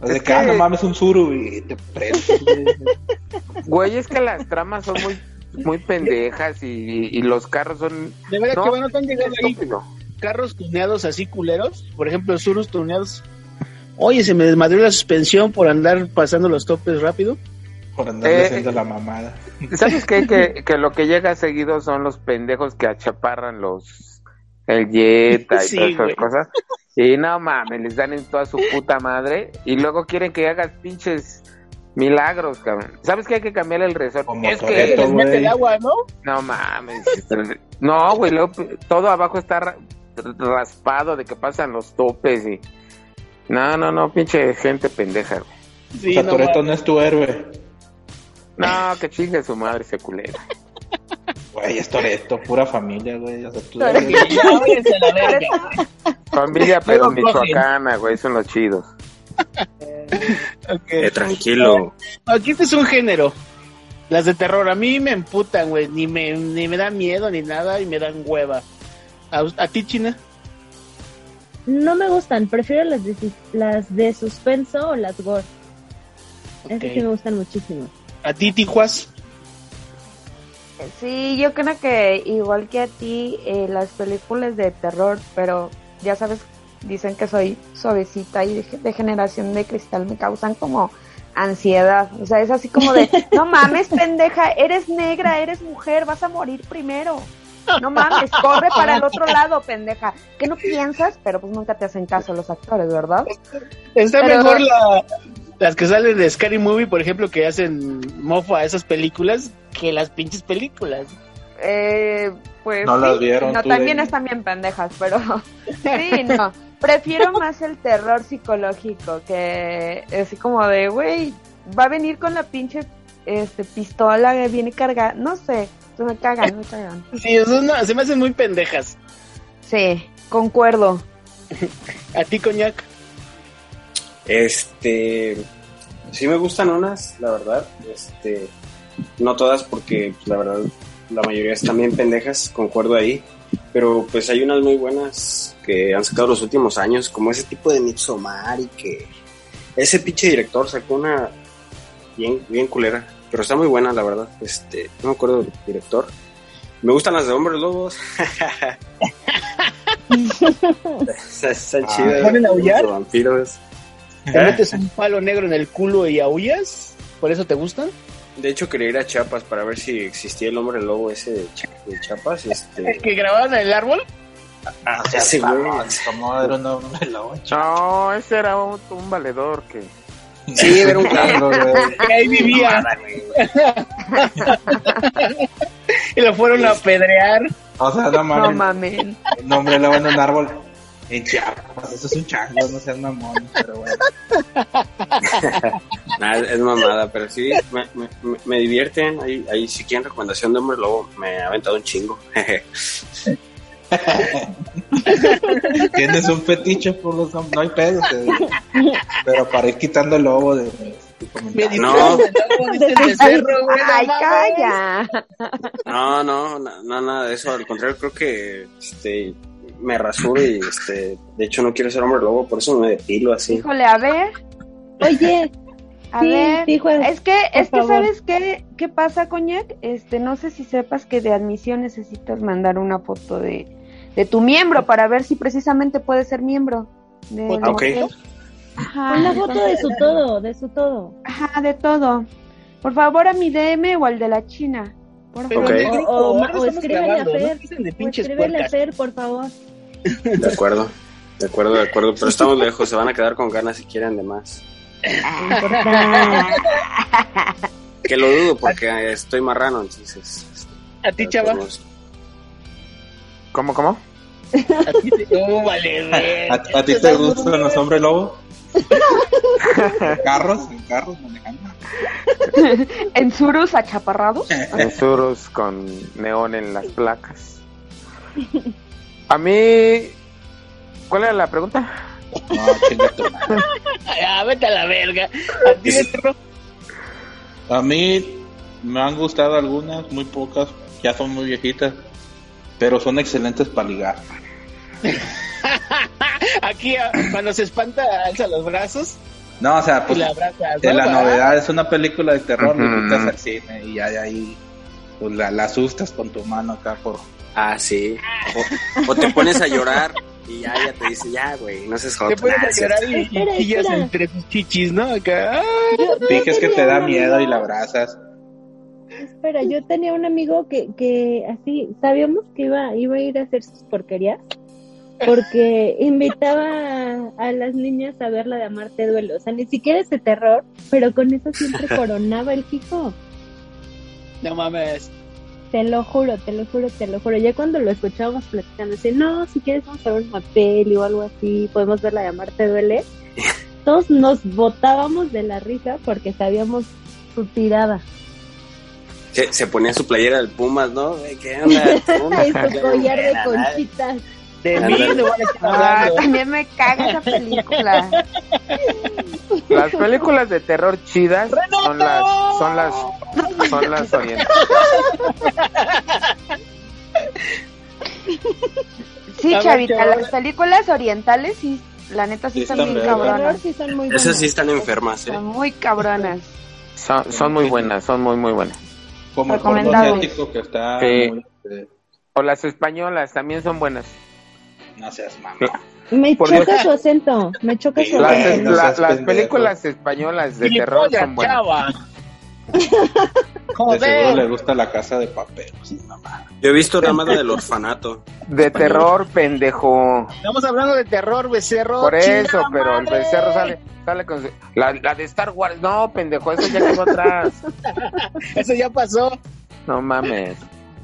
I: O que, ah, no mames, un suru y te prendes, güey.
G: güey, es que las tramas son muy, muy pendejas y, y los carros son
D: De verdad
G: No,
D: que bueno, te han llegado ahí carros tuneados así culeros. Por ejemplo, surus tuneados. Oye, se me desmadrió la suspensión por andar pasando los topes rápido.
I: Por andar
G: Eh,
I: haciendo la mamada.
G: ¿Sabes qué? Que, que lo que llega seguido son los pendejos que achaparran los el Jetta y
D: Sí,
G: todas esas
D: güey.
G: cosas. Y no mames, les dan en toda su puta madre y luego quieren que hagas pinches milagros, cabrón. ¿Sabes que hay que cambiar el resort?
I: Como
G: es
D: Que les mete el agua, ¿no?
G: no mames. No, güey, luego todo abajo está ra- raspado de que pasan los topes y no, no, no, pinche gente pendeja. güey.
D: Sí,
I: o sea,
D: no
I: Toretto
D: mames.
I: no es tu héroe.
G: No, que chingue su madre ese culero.
I: Güey, es Toretto, pura familia, güey. O sea, tú eres-.
G: Familia, pero michoacana, güey, son los chidos.
D: Ok.
F: Eh, tranquilo.
D: Aquí este es un género. Las de terror a mí me emputan, güey. Ni me, ni me da miedo ni nada y me dan hueva. ¿A, a ti, China?
H: No me gustan, prefiero las de, las de suspenso o las gore. Esas sí me gustan muchísimo.
D: ¿A ti, Tijuas?
E: Sí, yo creo que igual que a ti, eh, las películas de terror, pero ya sabes, dicen que soy suavecita y de, de generación de cristal, me causan como ansiedad. O sea, es así como de, no mames, pendeja, eres negra, eres mujer, vas a morir primero. No mames, corre para el otro lado, pendeja. ¿Qué no piensas? Pero pues nunca te hacen caso los actores, ¿verdad?
D: Está
E: Pero-
D: mejor la, las que salen de Scary Movie, por ejemplo, que hacen mofa a esas películas, que las pinches películas.
E: Eh, pues
I: No
E: sí,
I: las vieron
E: no,
I: tú,
E: también
I: Denny.
E: están bien pendejas, pero sí, no. Prefiero más el terror psicológico, que así como de, güey, va a venir con la pinche este pistola que viene cargada, no sé, me cagan, me cagan.
D: Sí, eso no- se me hacen muy pendejas.
E: Sí, concuerdo.
D: ¿A ti, Coñac?
F: Este, sí me gustan unas, la verdad. Este, no todas porque pues, la verdad la mayoría están bien pendejas, concuerdo ahí. Pero pues hay unas muy buenas que han sacado los últimos años, como ese tipo de Midsommar y que ese pinche director sacó una bien, bien culera, pero está muy buena la verdad. Este, no me acuerdo del director. Me gustan las de hombres lobos. Están
I: Ah,
F: chidas.
D: ¿ponen a aullar?
F: Los vampiros.
D: ¿Te metes un palo negro en el culo y aullas? ¿Por eso te gustan?
F: De hecho, quería ir a Chiapas para ver si existía el hombre lobo ese de, de Chiapas.
D: ¿El
F: Este,
D: que grababan en el árbol?
F: ah, ese güey.
I: Como era un hombre lobo,
G: No, ese era un, un valedor que...
F: Sí, era un
I: Claro, güey.
D: Que ahí vivía y lo fueron a apedrear.
I: O sea, no
E: No
I: mames.
E: mamen.
I: Un hombre lobo en un árbol. En Chiapas, eso es un chango, no seas mamón, pero bueno.
F: Nah, es mamada, pero sí, me, me, me- me divierten. Ahí, ahí, si quieren recomendación de hombre lobo, me ha aventado un chingo.
I: Tienes un fetiche por los hombres, no hay pedo. te- Pero para ir quitando el lobo de.
F: No,
E: Ay, calla.
F: no, no, no, no, nada de eso. Al contrario, creo que este, me rasuro y este, de hecho no quiero ser hombre lobo, por eso me depilo así.
E: Híjole, a ver,
H: Oye,
E: a
H: Sí,
E: ver.
H: sí, Juan,
E: es que, es que
H: favor.
E: ¿sabes qué, qué pasa, Coñac? Este, no sé si sepas que de admisión necesitas mandar una foto de, de tu miembro para ver si precisamente puedes ser miembro. del
F: Ah,
H: una foto de su todo, de su todo.
E: Ajá, de todo. Por favor, a mi DM o al de la China. Por
D: el
H: O, o, o escríbele a
D: grabando, no
H: Fer.
D: empiecen de
H: O
D: pinches
H: escríbele a. Fer, por favor.
F: De acuerdo, de acuerdo, de acuerdo. Pero estamos lejos, se van a quedar con ganas si quieren de más.
H: No importa.
F: Que lo dudo porque estoy marrano, entonces. este,
D: A ti, chava.
G: ¿Cómo, cómo?
D: A ti te... Oh, vale, ver.
I: ¿A, a ti te gustan los hombres lobo? ¿En carros? ¿En carros manejando?
E: ¿En surus achaparrados?
G: En suros con neón en las placas. A mí... ¿Cuál era la pregunta?
I: No.
D: Ah, vete a la verga. A ti.
I: A mí me han gustado algunas, muy pocas, ya son muy viejitas, pero son excelentes para ligar.
D: Aquí, ah, cuando se espanta, alza los brazos
I: No, o sea, pues
D: la abrazas.
I: de la novedad es una película de terror, le invitas al cine y ya de ahí pues, la, la asustas con tu mano acá por...
F: Ah, sí. O, o te pones a llorar y ya, ya te dice, ya, güey, no seas
D: Te
F: joto.
D: pones
F: Nah,
D: a llorar y, y entre tus chichis, ¿no? Acá.
I: Dijes que te da miedo y la abrazas.
H: Espera, yo tenía un amigo que, que así, sabíamos que iba, iba a ir a hacer sus porquerías porque invitaba a, a las niñas a ver la de Amarte Duelo. O sea, ni siquiera es de terror, pero con eso siempre coronaba el fijo.
D: No mames.
H: Te lo juro, te lo juro, te lo juro. Ya cuando lo escuchábamos platicando, así, no, si quieres vamos a ver una peli o algo así, podemos ver la de Amarte Duele. Todos nos botábamos de la risa porque sabíamos su tirada.
F: Se, se ponía su playera del Pumas, ¿no? ¿Qué onda?
H: Y su collar de conchitas.
D: De mí no
E: Ah, también me caga esa película.
G: Las películas de terror chidas son las... Son las... Son las orientales.
E: Sí, Chavita, las películas orientales sí, la neta sí
I: Sí
E: están
I: están
E: bien cabronas.
H: sí son muy
F: Esas sí están enfermas, ¿eh?
E: Son muy cabronas.
G: Son, son muy buenas, son muy, muy buenas.
I: Como el
E: Recomendado.
I: asiático que está
G: Sí.
I: muy... eh,
G: O las españolas también son buenas.
I: no seas mamá.
H: Me
G: Por
H: choca
G: Dios.
H: su acento, me choca su
G: Las,
H: acento.
G: la- las películas españolas de terror son buenas.
D: chava.
I: De seguro le
D: Joder.
I: gusta la casa de papel. sí, mamá.
F: Yo he visto nada más la del orfanato.
G: De terror, pendejo.
D: Estamos hablando de terror, becerro.
G: Por eso, pero el becerro sale, sale con su- la, la de Star Wars. No, pendejo, eso ya quedó atrás.
D: Eso ya pasó.
G: No mames.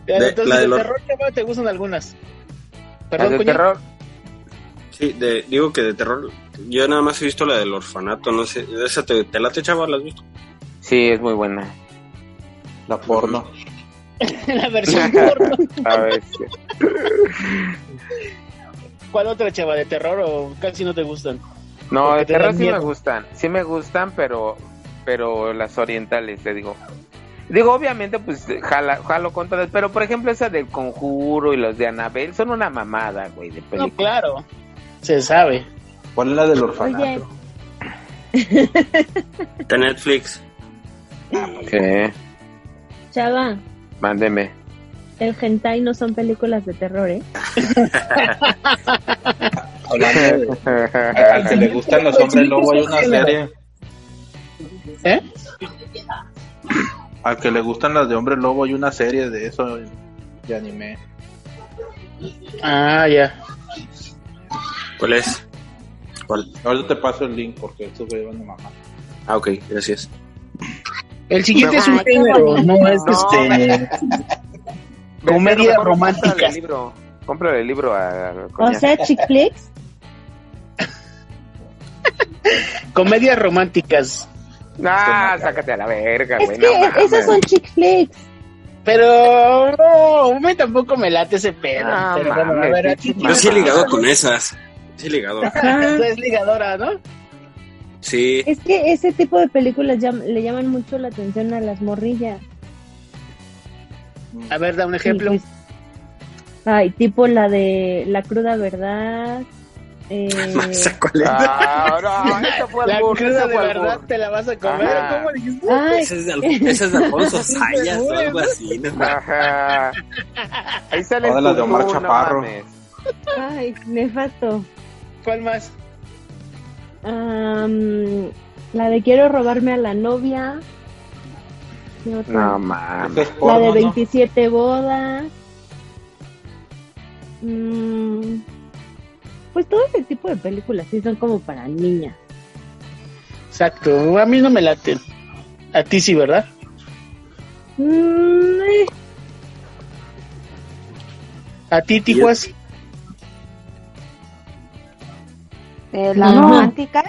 F: De-
D: Entonces,
F: la de
D: de
F: los-
D: terror, te gustan algunas. Perdón,
G: de terror.
F: Sí, de, digo que de terror. Yo nada más he visto la del orfanato, no sé. ¿Esa te, te late, chaval? ¿La has visto?
G: Sí, es muy buena.
I: La porno.
D: La versión porno.
G: A ver, sí.
D: ¿Cuál otra, chava? ¿De terror o casi no te gustan?
G: No,
D: Porque
G: de
D: te
G: terror sí me gustan. Sí me gustan, pero pero las orientales, te digo. Digo, obviamente, pues jala, jalo con todas. Pero, por ejemplo, esa del Conjuro y los de Anabel son una mamada, güey, de
D: No, claro. Se sabe.
I: ¿Cuál es la del orfanato?
F: De Netflix.
G: ¿Qué?
H: Chava,
G: Mándeme.
H: el hentai no son películas de terror, ¿eh?
I: Hablando de- al que le gustan los hombres lobo hay una serie.
D: ¿Eh?
I: Al que le gustan las de hombre lobo hay una serie de eso de anime.
D: Ah, ya.
F: ¿Cuál es? ¿Cuál?
I: Ahorita te paso el link porque esto me van a mamar.
F: Ah, ok, gracias.
D: El siguiente es un género, no es
G: No.
D: este. Comedia romántica.
G: Cómprale el libro, cómprale el libro a, a
H: O sea, chick flicks.
D: Comedias románticas.
G: Ah, sácate a la verga,
H: Es
G: güey.
H: que
G: no
H: esas son chick flicks.
D: Pero no, a mí tampoco me late ese pedo.
G: Ah,
D: pero bueno, a ver,
F: Yo sí he ligado con esas. Sí he ligado.
D: Tú es ligadora, ¿no?
F: Sí.
H: Es que ese tipo de películas llam- le llaman mucho la atención a las morrillas.
D: A ver, da un ejemplo.
H: Y, pues, ay, tipo la de La cruda verdad. Eh,
F: ¿Esa cuál es?
G: Ah, no, esa fue
D: La
G: albur,
D: cruda
G: esa
D: de
G: fue
D: verdad te la vas a comer.
G: Ajá.
D: ¿Cómo dijiste?
H: ay,
F: Esa es de, Al- esa es de Alfonso Sayas o algo así. ¿no?
G: Ajá. Ahí sale
I: Todas las de Omar
G: no
I: Chaparro.
G: mames.
H: ay, nefasto.
D: ¿Cuál más?
H: Am, la de quiero robarme a la novia.
G: No mames.
I: es
H: la de
I: ¿no?
H: 27 bodas. Mm, pues todo ese tipo de películas sí son como para niñas.
D: Exacto, a mí no me late. A ti sí, ¿verdad?
H: Mm, eh,
D: A ti, Tijuas.
E: Eh, la
H: Ajá.
E: romántica,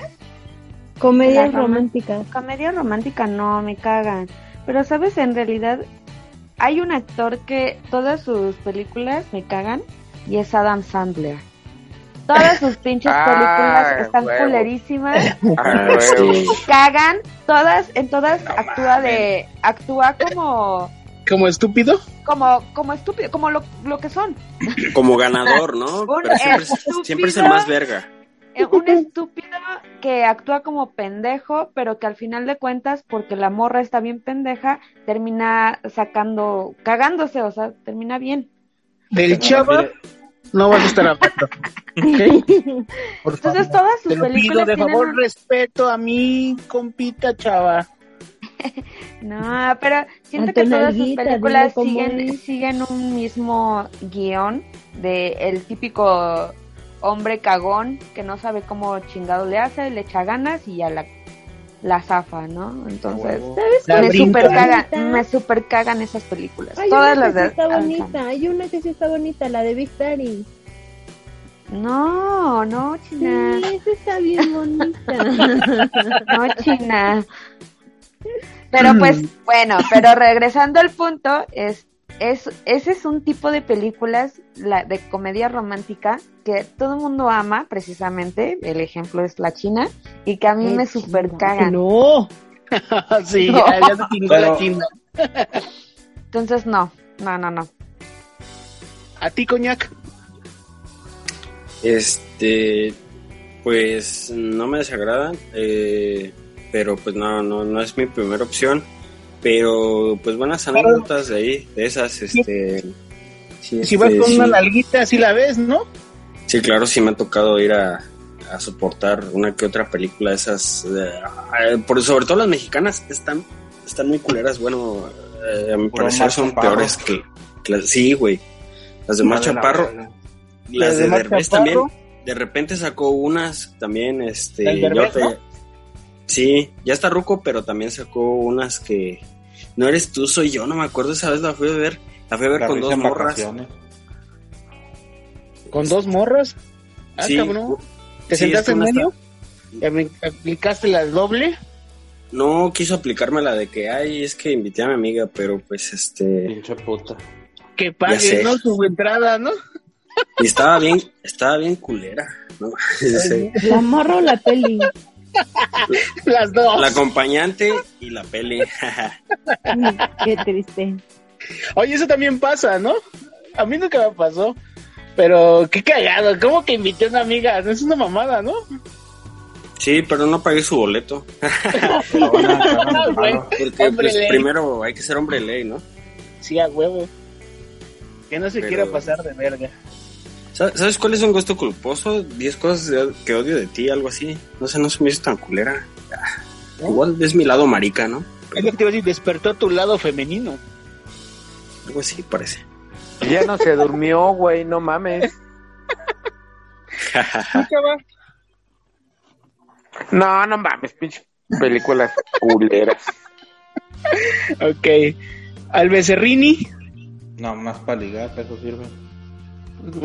H: comedias
E: La rom-
H: románticas.
E: comedia romántica no, me cagan. Pero sabes, en realidad hay un actor que todas sus películas me cagan y es Adam Sandler. Todas sus pinches
G: Ah,
E: películas están
G: huevo.
E: culerísimas,
G: Ah,
E: cagan, todas, en todas actúa de, actúa como,
D: ¿Como estúpido?
E: como, como estúpido, como lo, lo que son.
F: Como ganador, ¿no? Pero siempre, siempre es el más verga.
E: Eh, Un estúpido que actúa como pendejo, pero que al final de cuentas, porque la morra está bien pendeja, termina sacando, cagándose, o sea, termina bien.
D: Del chava no vas a estar hablando.
E: Entonces
D: favor.
E: todas sus
D: Te lo pido,
E: películas
D: de
E: tienen
D: favor,
E: un-
D: respeto a mi compita chava.
E: No, pero siento que todas sus películas siguen, siguen un mismo guion de el típico hombre cagón que no sabe cómo chingado le hace, le echa ganas y ya la, la zafa, ¿no? Entonces,
H: ¿Sabes
D: La
E: me super cagan, me super cagan esas películas.
H: Hay
E: Todas
H: una
E: las
H: que
E: de
H: sí está bonita, hay una que sí está bonita, la de Big Daddy.
E: No, no,
H: Sí,
E: China.
H: esa está bien bonita.
E: No, China. Pero pues, bueno, pero regresando al punto, es, es, ese es un tipo de películas la, de comedia romántica que todo el mundo ama, precisamente. El ejemplo es la China, y que a mí me super cagan.
H: No.
D: sí,
E: No.
D: ya, ya se chingó
I: Pero-
D: la.
E: Entonces, no, no, no, no.
D: A ti, coñac.
F: Este, pues no me desagradan, eh, pero pues no, no, no es mi primera opción. Pero pues buenas anécdotas de ahí, de esas, este. sí,
D: Si vas
F: este,
D: con
F: sí.
D: una nalguita, así la ves, ¿no?
F: Sí, claro, sí me ha tocado ir a, a soportar una que otra película de esas. eh, por, sobre todo las mexicanas están, están muy culeras. Bueno, eh, a mi
I: Puro
F: parecer son
I: Chaparro.
F: peores que, que las. Sí, güey. Las de Mar
I: Madre la
F: Chaparro,
I: verga.
F: las
D: Las de
F: Derbez también. De repente sacó unas también, este.
D: ¿El
F: yo
D: Derbez,
F: te-
D: no?
F: Sí, ya está Ruco, pero también sacó unas que. No eres tú, soy yo, no me acuerdo, esa vez la fui a ver. La fui a ver
I: La
F: con dos morras.
I: vacaciones.
D: Con dos morras. Ah,
F: Sí.
D: cabrón. ¿Te
F: Sí,
D: sentaste en medio? ¿Y apli- ¿Aplicaste la doble?
F: No quiso aplicarme la de que, ay, es que invité a mi amiga, pero pues este.
I: Pinche puta.
D: Que pague. ¿no? Su entrada, ¿no?
F: Y estaba bien, estaba bien culera. ¿no?
H: La morra o la peli.
D: Las dos.
F: La acompañante y la peli.
H: Qué triste.
D: Oye, eso también pasa, ¿no? A mí nunca me pasó. Pero qué cagado, ¿cómo que invité a una amiga? Es una mamada, ¿no?
F: Sí, pero no pagué su boleto.
D: Ah.
F: Porque pues, primero hay que ser hombre de ley, ¿no?
D: Sí, a huevo. Que no se
F: Pero-
D: quiera pasar de verga.
F: Sa- ¿Sabes cuál es un gusto culposo? Diez cosas de- que odio de ti, algo así. No sé, no se me hizo tan culera. Igual es mi lado marica, ¿no?
D: Es lo que te iba a decir, despertó tu lado femenino.
F: Algo así parece.
G: Ya no se durmió, güey, no mames. No, no mames, pinche películas culeras.
D: Ok. Al becerrini,
I: No, más para ligar, eso sirve.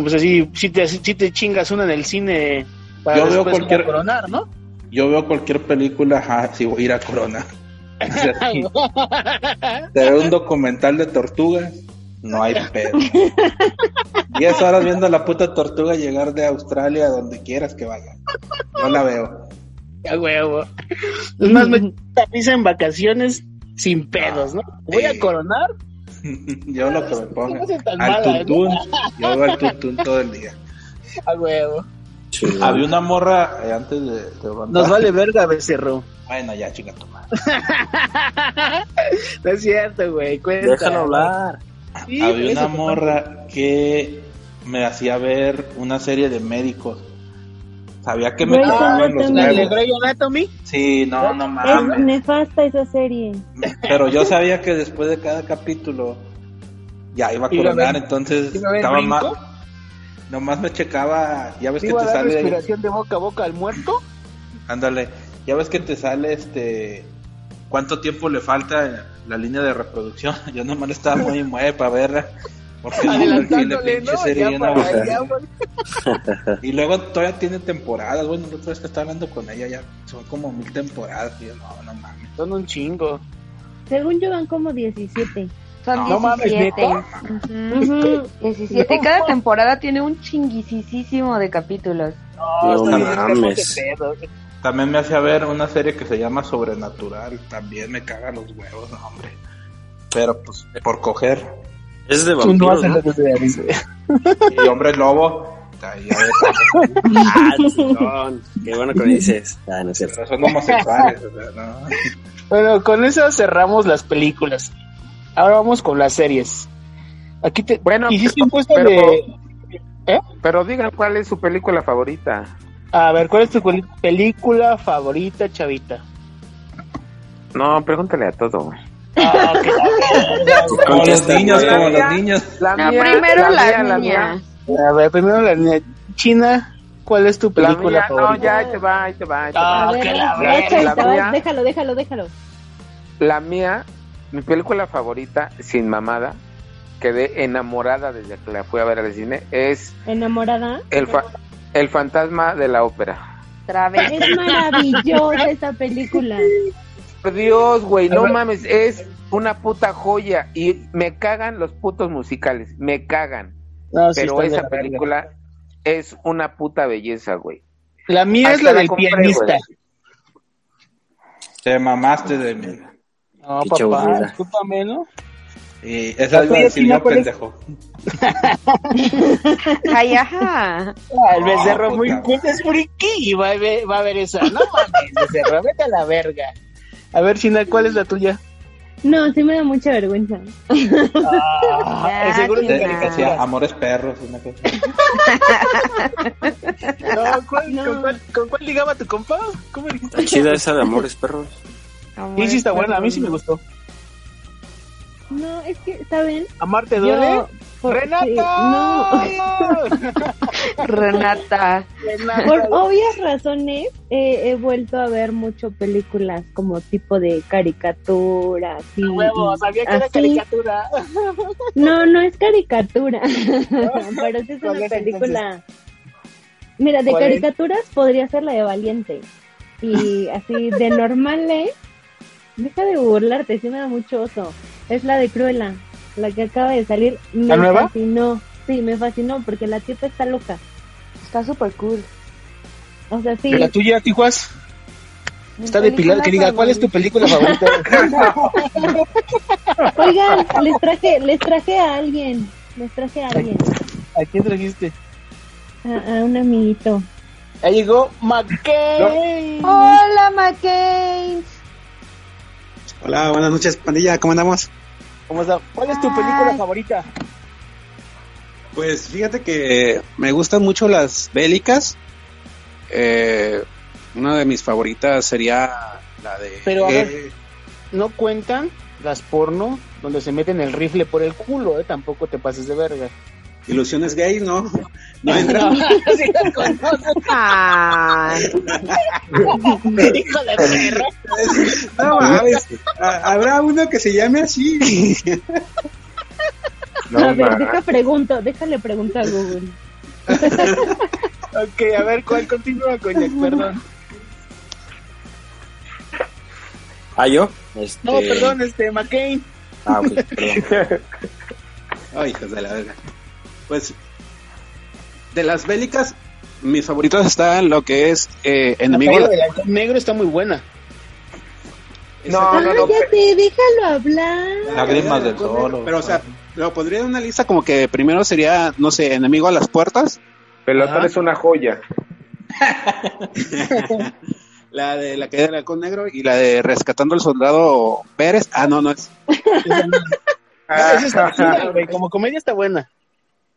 D: Pues así, si te, si te chingas una en el cine para
I: Yo veo cualquier-
D: coronar, ¿no?
I: Yo veo cualquier película, ajá, si voy a ir a Corona. Sí. Te ve un documental de tortugas, no hay pedo. 10 horas viendo a la puta tortuga llegar de Australia a donde quieras que vaya. No la veo.
D: A huevo. Es más, me tapiza en vacaciones sin pedos, ¿no? Voy a coronar.
I: Yo lo que me
D: tan
I: Al
D: ¿eh?
I: tuntún. Yo voy al tuntún todo el día.
D: A huevo.
I: Había una morra eh, antes de, de
D: Nos vale verga, becerro.
I: Bueno, ya, chica tu madre.
D: No es cierto, güey.
F: Déjalo hablar.
D: Sí,
I: Había una morra que me hacía ver una serie de médicos. Sabía que me
H: Grey's
I: cagaban los
H: Anatomy.
D: ¿La de
I: huevos.
D: Grey Anatomy?
I: Sí, no, no
H: Es
I: mames.
H: nefasta esa serie.
I: Pero yo sabía que después de cada capítulo ya iba a coronar, entonces estaba mal. Nomás me checaba, ya ves que
D: ¿Iba a
I: te sale,
D: respiración de boca a boca al muerto?
I: ándale, ya ves que te sale este, cuánto tiempo le falta la línea de reproducción. Yo nomás estaba muy mueve para verla. Porque
D: Adelantándole,
I: pinche
D: ¿no?
I: serie
D: Ya para allá.
I: Y luego todavía tiene temporadas, bueno, la otra vez que estaba hablando con ella ya son como mil temporadas, yo no, no mames.
D: Son un chingo.
H: Según yo van como 17.
E: Son
D: No mames,
E: 17.
D: ¿neta?
E: Ujú.
H: Ujú.
E: 17. Y cada temporada tiene un chinguisísimo de capítulos.
F: No mames.
I: También me hacía ver una serie que se llama Sobrenatural, también me caga los huevos, no, hombre. Pero pues por coger.
F: Es de
D: Tú no
F: vampiros, ¿no?
D: lo.
I: Y hombre lobo,
F: Ah, chingón. Qué bueno que me dices. Ah, no es cierto.
I: pero son homosexuales, o sea, no.
D: Bueno, con eso cerramos las películas. Ahora vamos con las series. Aquí te.
G: Bueno,
D: hiciste
G: pero-
D: un puesto
G: pero-
D: de. ¿Eh?
G: Pero digan cuál es su película favorita.
D: A ver, ¿cuál es tu película favorita, chavita?
G: No, pregúntale a todo.
D: Ah.
I: Como los niños, como los niños.
G: La
E: No,
G: mía-
E: primero
G: la la
E: niñas.
D: A ver, primero la niña. China, ¿cuál es tu película
G: mía, no,
D: favorita?
G: ya, ahí te va, ahí te va, ahí te
D: Ah,
G: va.
H: A ver,
D: que la
H: Chavita,
G: la mía.
H: déjalo, déjalo, déjalo.
G: La mía, mi película favorita, sin mamada, quedé enamorada desde que la fui a ver al cine, es
H: Enamorada.
G: el, fa- el fantasma de la ópera.
E: Otra vez.
H: Es maravillosa esa película.
G: Por Dios, güey, no mames, es una puta joya y me cagan los putos musicales, me cagan.
D: No, sí
G: pero esa
D: verga.
G: película es una puta belleza, güey.
D: La mía es la
G: la
D: del
G: compré,
D: pianista.
G: güey.
I: Te mamaste de mí.
D: No, papá, discúlpame, ¿no?
I: Y esa
D: La ¿cuál es?
I: pendejo.
E: Ay, ajá.
D: Ah, el becerro
I: puta.
D: muy culto es friki y va a, ver, va a ver esa. No mames, becerro, vete a la verga. A ver, China, ¿cuál es la tuya?
H: No, sí me da mucha vergüenza.
D: Ah,
E: Ya,
D: seguro
E: China.
I: Decía,
D: caricatura.
I: amores perros, una cosa.
D: No, ¿cuál-
H: No.
D: ¿con, cuál, con cuál ligaba tu compa? ¿Cómo dijiste?
F: Chida esa de Amores Perros.
D: Sí, sí está buena, a mí sí me gustó.
H: No, es que, ¿saben?
D: ¿Amarte duele?
H: Yo, por,
D: ¡Renata!
H: sí, no,
E: Renata.
D: Renata.
H: por obvias razones he, he vuelto a ver mucho películas como tipo de caricaturas. Y,
D: Huevo, sabía que era
H: así.
D: caricatura.
H: No, no es caricatura, pero sí es
D: ¿Cuál
H: una
D: es,
H: película. Mira, de caricaturas podría ser la de Valiente. Y así, de normales, deja de burlarte, sí me da mucho oso. Es la de Cruella, la que acaba de salir. Me
D: ¿La nueva?
H: fascinó. Sí, me fascinó porque la tipa está loca.
E: Está súper cool.
H: O sea, sí.
D: ¿Y la tuya, Tijuas? Está depilada. Que diga, ¿cuál es tu película favorita?
H: Oigan, les traje, les traje a alguien. Les traje a alguien.
D: ¿A quién trajiste?
H: A, a un amiguito.
D: Ahí llegó McKay.
E: Hola, McCain.
J: Hola, buenas noches, pandilla, ¿cómo andamos?
D: ¿Cómo está? ¿Cuál es tu película favorita?
J: Pues fíjate que me gustan mucho las bélicas. Eh, una de mis favoritas sería la de...
D: Pero, a ver.
J: eh,
D: No cuentan las porno donde se meten el rifle por el culo, ¿eh? Tampoco te pases de verga.
J: Ilusiones gay, ¿no? No entra.
D: Sí las conoces,
E: Ay,
D: hijo de perra.
J: No mames, ha- habrá uno que se llame así.
G: No,
H: a ver, deja pregunto, déjale preguntar a Google.
D: Ok, a ver, ¿cuál continúa, coñac? Perdón.
F: ¿Ah, yo? Este...
D: No, perdón, este, McCain.
F: Ah, ok, perdón.
J: Ay, hijos de la verga. Pues, de las bélicas, mis favoritos están lo que es eh,
D: La
J: Enemigo.
D: película del halcón negro está muy buena.
G: No, no, no.
H: Cállate, déjalo hablar.
I: Lágrimas del sol.
J: Pero, o sea, lo podría en una lista como que primero sería, no sé, Enemigo a las puertas.
G: Pelotón es una joya.
J: la de la caída del halcón negro y la de Rescatando al Soldado Pérez. Ah, no, no es.
D: Ah, esa está chida, güey. Como comedia está buena.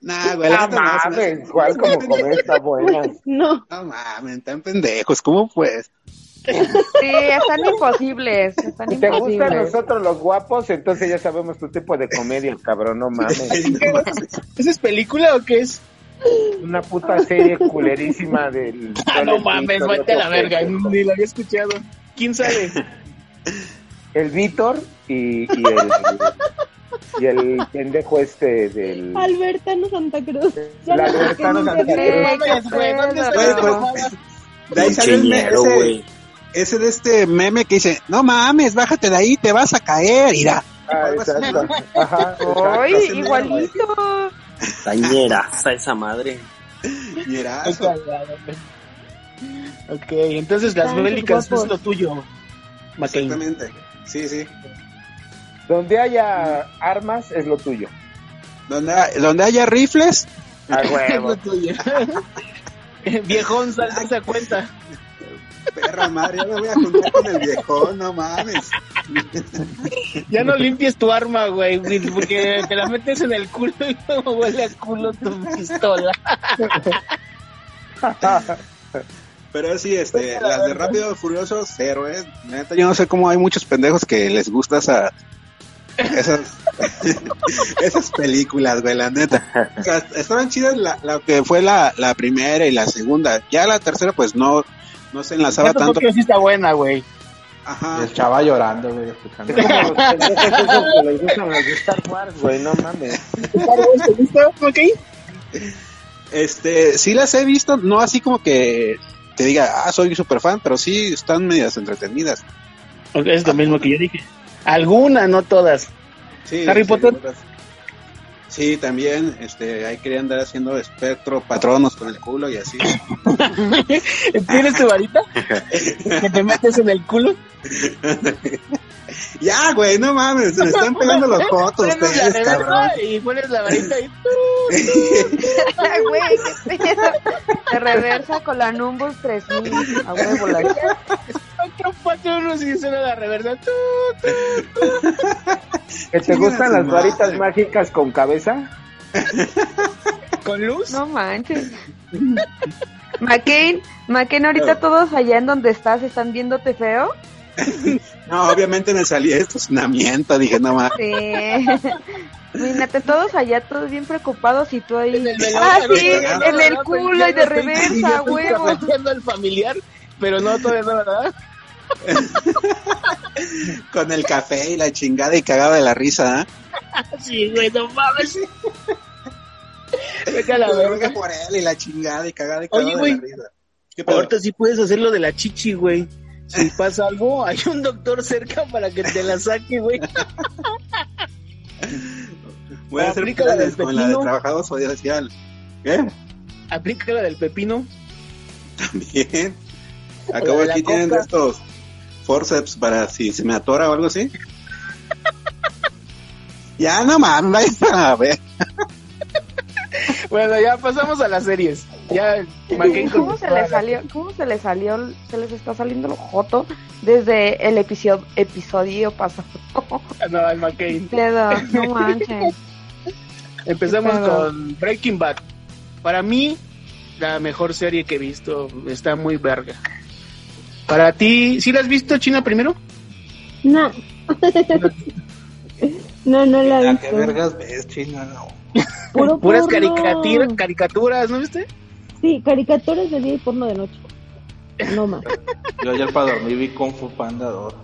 J: Nah, güey, la
G: No mames, igual como comer está buena.
H: No,
J: No mames, están pendejos, ¿cómo pues?
E: Sí, están imposibles. Están
G: Si te gustan
E: imposibles.
G: nosotros los guapos, entonces ya sabemos tu tipo de comedia, cabrón, no mames.
D: ¿Esa es película o qué es?
G: Una puta serie culerísima del...
D: Ah, no mames, vete a la verga. Ni lo había escuchado. ¿Quién sabe?
G: El Víctor y, y el... Y el pendejo este del...
H: Albertano Santa Cruz. Ya
G: El Albertano Santa Cruz.
H: sé.
D: mames, güey, ¿dónde está
J: Güey,
D: esa
J: pues,
D: mamada?
J: De ahí sale el ese,
F: güey.
J: ese de este meme que dice, no mames, bájate de ahí, te vas a caer, irá.
G: Ah, exacto. Ajá,
E: ¡Ay,
J: Ese mero,
E: igualito!
F: Tañeraza esa madre.
J: Ñerazo.
D: Ok, entonces las bélicas es lo tuyo, McCain.
J: Exactamente. Sí, sí.
G: Donde haya armas es lo tuyo.
J: Donde, ha- donde haya rifles,
G: A
D: Es lo tuyo. Viejón, sal de esa cuenta.
J: perra madre, yo me voy a juntar con el viejón, no mames.
D: Ya no limpies tu arma, güey, porque te la metes en el culo y luego huele a culo tu pistola.
J: Pero sí, este, las de Rápido y Furioso, cero, eh. Neta, yo no sé cómo hay muchos pendejos que les gusta esa, esas, esas películas, güey, la neta. O sea, estaban chidas la, la que fue la, la primera y la segunda. Ya la tercera, pues no, no se enlazaba tanto.
D: porque sí está buena, güey.
J: Ajá.
I: El chava llorando, güey,
G: que.
J: Este, sí las he visto, no así como que te diga, ah, soy super fan, pero sí están medias entretenidas.
D: Es lo mismo que yo dije. Alguna, no todas.
J: Sí,
D: Harry
J: sí,
D: Potter.
J: algunas. Sí, también, este, ahí quería andar haciendo espectro, patronos con el culo y así.
D: ¿Tienes tu varita? que te metes en el culo.
J: ya, güey, no mames, se me están pegando los fotos ustedes, cabrón.
D: y pones la varita y
E: Ay, güey, qué pedo. Se reversa con la Numbus 3000. A huevo, la
D: otro patrón y suena la reversa.
G: ¿Que te gustan las varitas mágicas con cabeza?
D: ¿Con luz?
E: No manches. McCain, McCain, ahorita todos allá en donde estás están viéndote feo.
J: No, obviamente me salí de estacionamiento, dije, no mames.
E: Sí. Imagínate, todos allá, todos bien preocupados y tú ahí.
D: En el velón,
E: Ah, sí, en el culo y de reversa, huevo.
D: al familiar, pero no, todavía no, ¿verdad?
J: Con el café y la chingada y cagada de la risa, ¿eh?
D: Sí, güey, no mames. Vete a la
J: Verga por él y la chingada y cagada y
D: Oye,
J: cagada
D: güey.
J: de la risa. ¿Qué pedo?
D: Ahorita sí puedes hacer lo de la chichi, güey. Si pasa algo, hay un doctor cerca para que te la saque, güey.
J: Voy a hacer
D: Aplica la
J: planes
D: del
J: con la de trabajador social. ¿Qué?
D: Aplica la del pepino.
J: También. Acabo
D: de
J: aquí tienen
D: coca.
J: estos forceps para si se me atora o algo así. ya no mames, a ver.
D: Bueno, ya pasamos a las series. Ya, McCain
E: ¿Cómo se les
D: la-
E: salió, cómo se les salió, se les está saliendo lo joto desde el episodio, episodio pasado?
D: No, al McCain.
E: Pedo, no manches.
D: Empezamos con Breaking Bad. Para mí, la mejor serie que he visto. Está muy verga. Para ti, ¿sí la has visto, China, primero?
H: No. no, no la he
I: ¿A
H: visto.
I: qué vergas ves, china? No.
H: Puro
D: Puras caricaturas, caricaturas, ¿no viste?
H: Sí, caricaturas de día y porno de noche. No más.
I: Yo ayer para dormir vi Kung Fu Panda 2.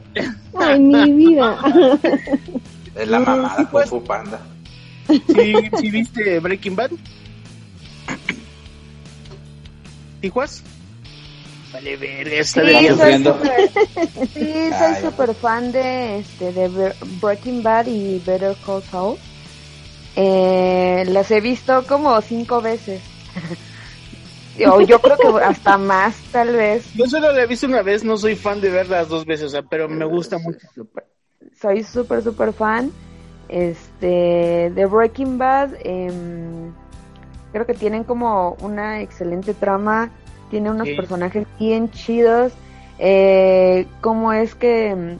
H: Ay, mi vida.
I: Es la mamada
D: sí,
I: Kung
D: pues.
I: Fu Panda.
D: ¿Sí, sí viste Breaking Bad? ¿Tijuas? Vale, verga, está
E: Sí,
D: de
E: soy súper sí, soy súper fan de, este, de Bre- Breaking Bad y Better Call Saul. Eh, las he visto como cinco veces. o yo creo que hasta más, tal vez.
D: Yo solo la he visto una vez, no soy fan de verlas dos veces, o sea, pero me gusta mucho.
E: soy súper, súper fan. Este, de Breaking Bad, em, creo que tienen como una excelente trama, tiene unos
D: Sí.
E: personajes bien chidos. Eh, cómo es que em,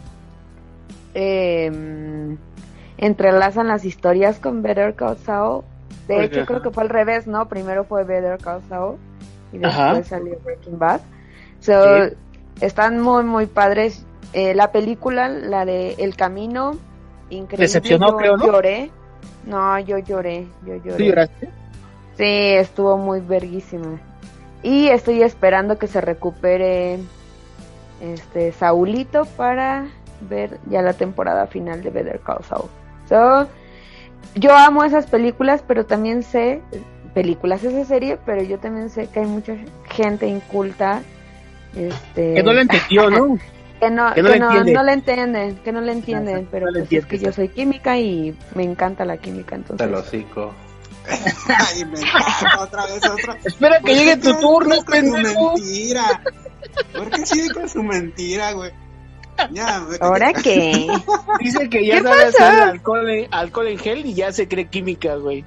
E: em, entrelazan las historias con Better Call Saul. De hecho, creo que fue al revés, ¿no? Primero fue Better Call Saul y después
D: Ajá.
E: salió Breaking Bad. So,
D: Sí.
E: están muy, muy padres. Eh, la película, la de El Camino, increíble.
D: Decepcionó,
E: yo
D: creo, ¿no?
E: Lloré. No, yo lloré, yo lloré.
D: ¿Tú lloraste?
E: Sí, estuvo muy verguísima. Y estoy esperando que se recupere este Saulito para ver ya la temporada final de Better Call Saul. So, yo amo esas películas, pero también sé películas esa serie, pero yo también sé que hay mucha gente inculta este
D: Que no la entendió, ¿no?
E: que no,
D: que no
E: que
D: la
E: no,
D: entiende.
E: no la entienden, que no la entienden,
D: no
E: pero pues es que yo soy química y me encanta la química,
I: Te
E: entonces.
I: lo hocico.
J: Ay, me otra vez, otra.
D: Espera que
J: ¿Por
D: llegue tu turno,
J: vas con su
D: pendejo.
J: mentira? ¿Por qué sigue con su mentira, güey? Ya.
E: ¿Ahora qué?
D: Dice que ya
E: ¿Qué
D: sabe hacer alcohol en, alcohol en gel y ya se cree química, güey.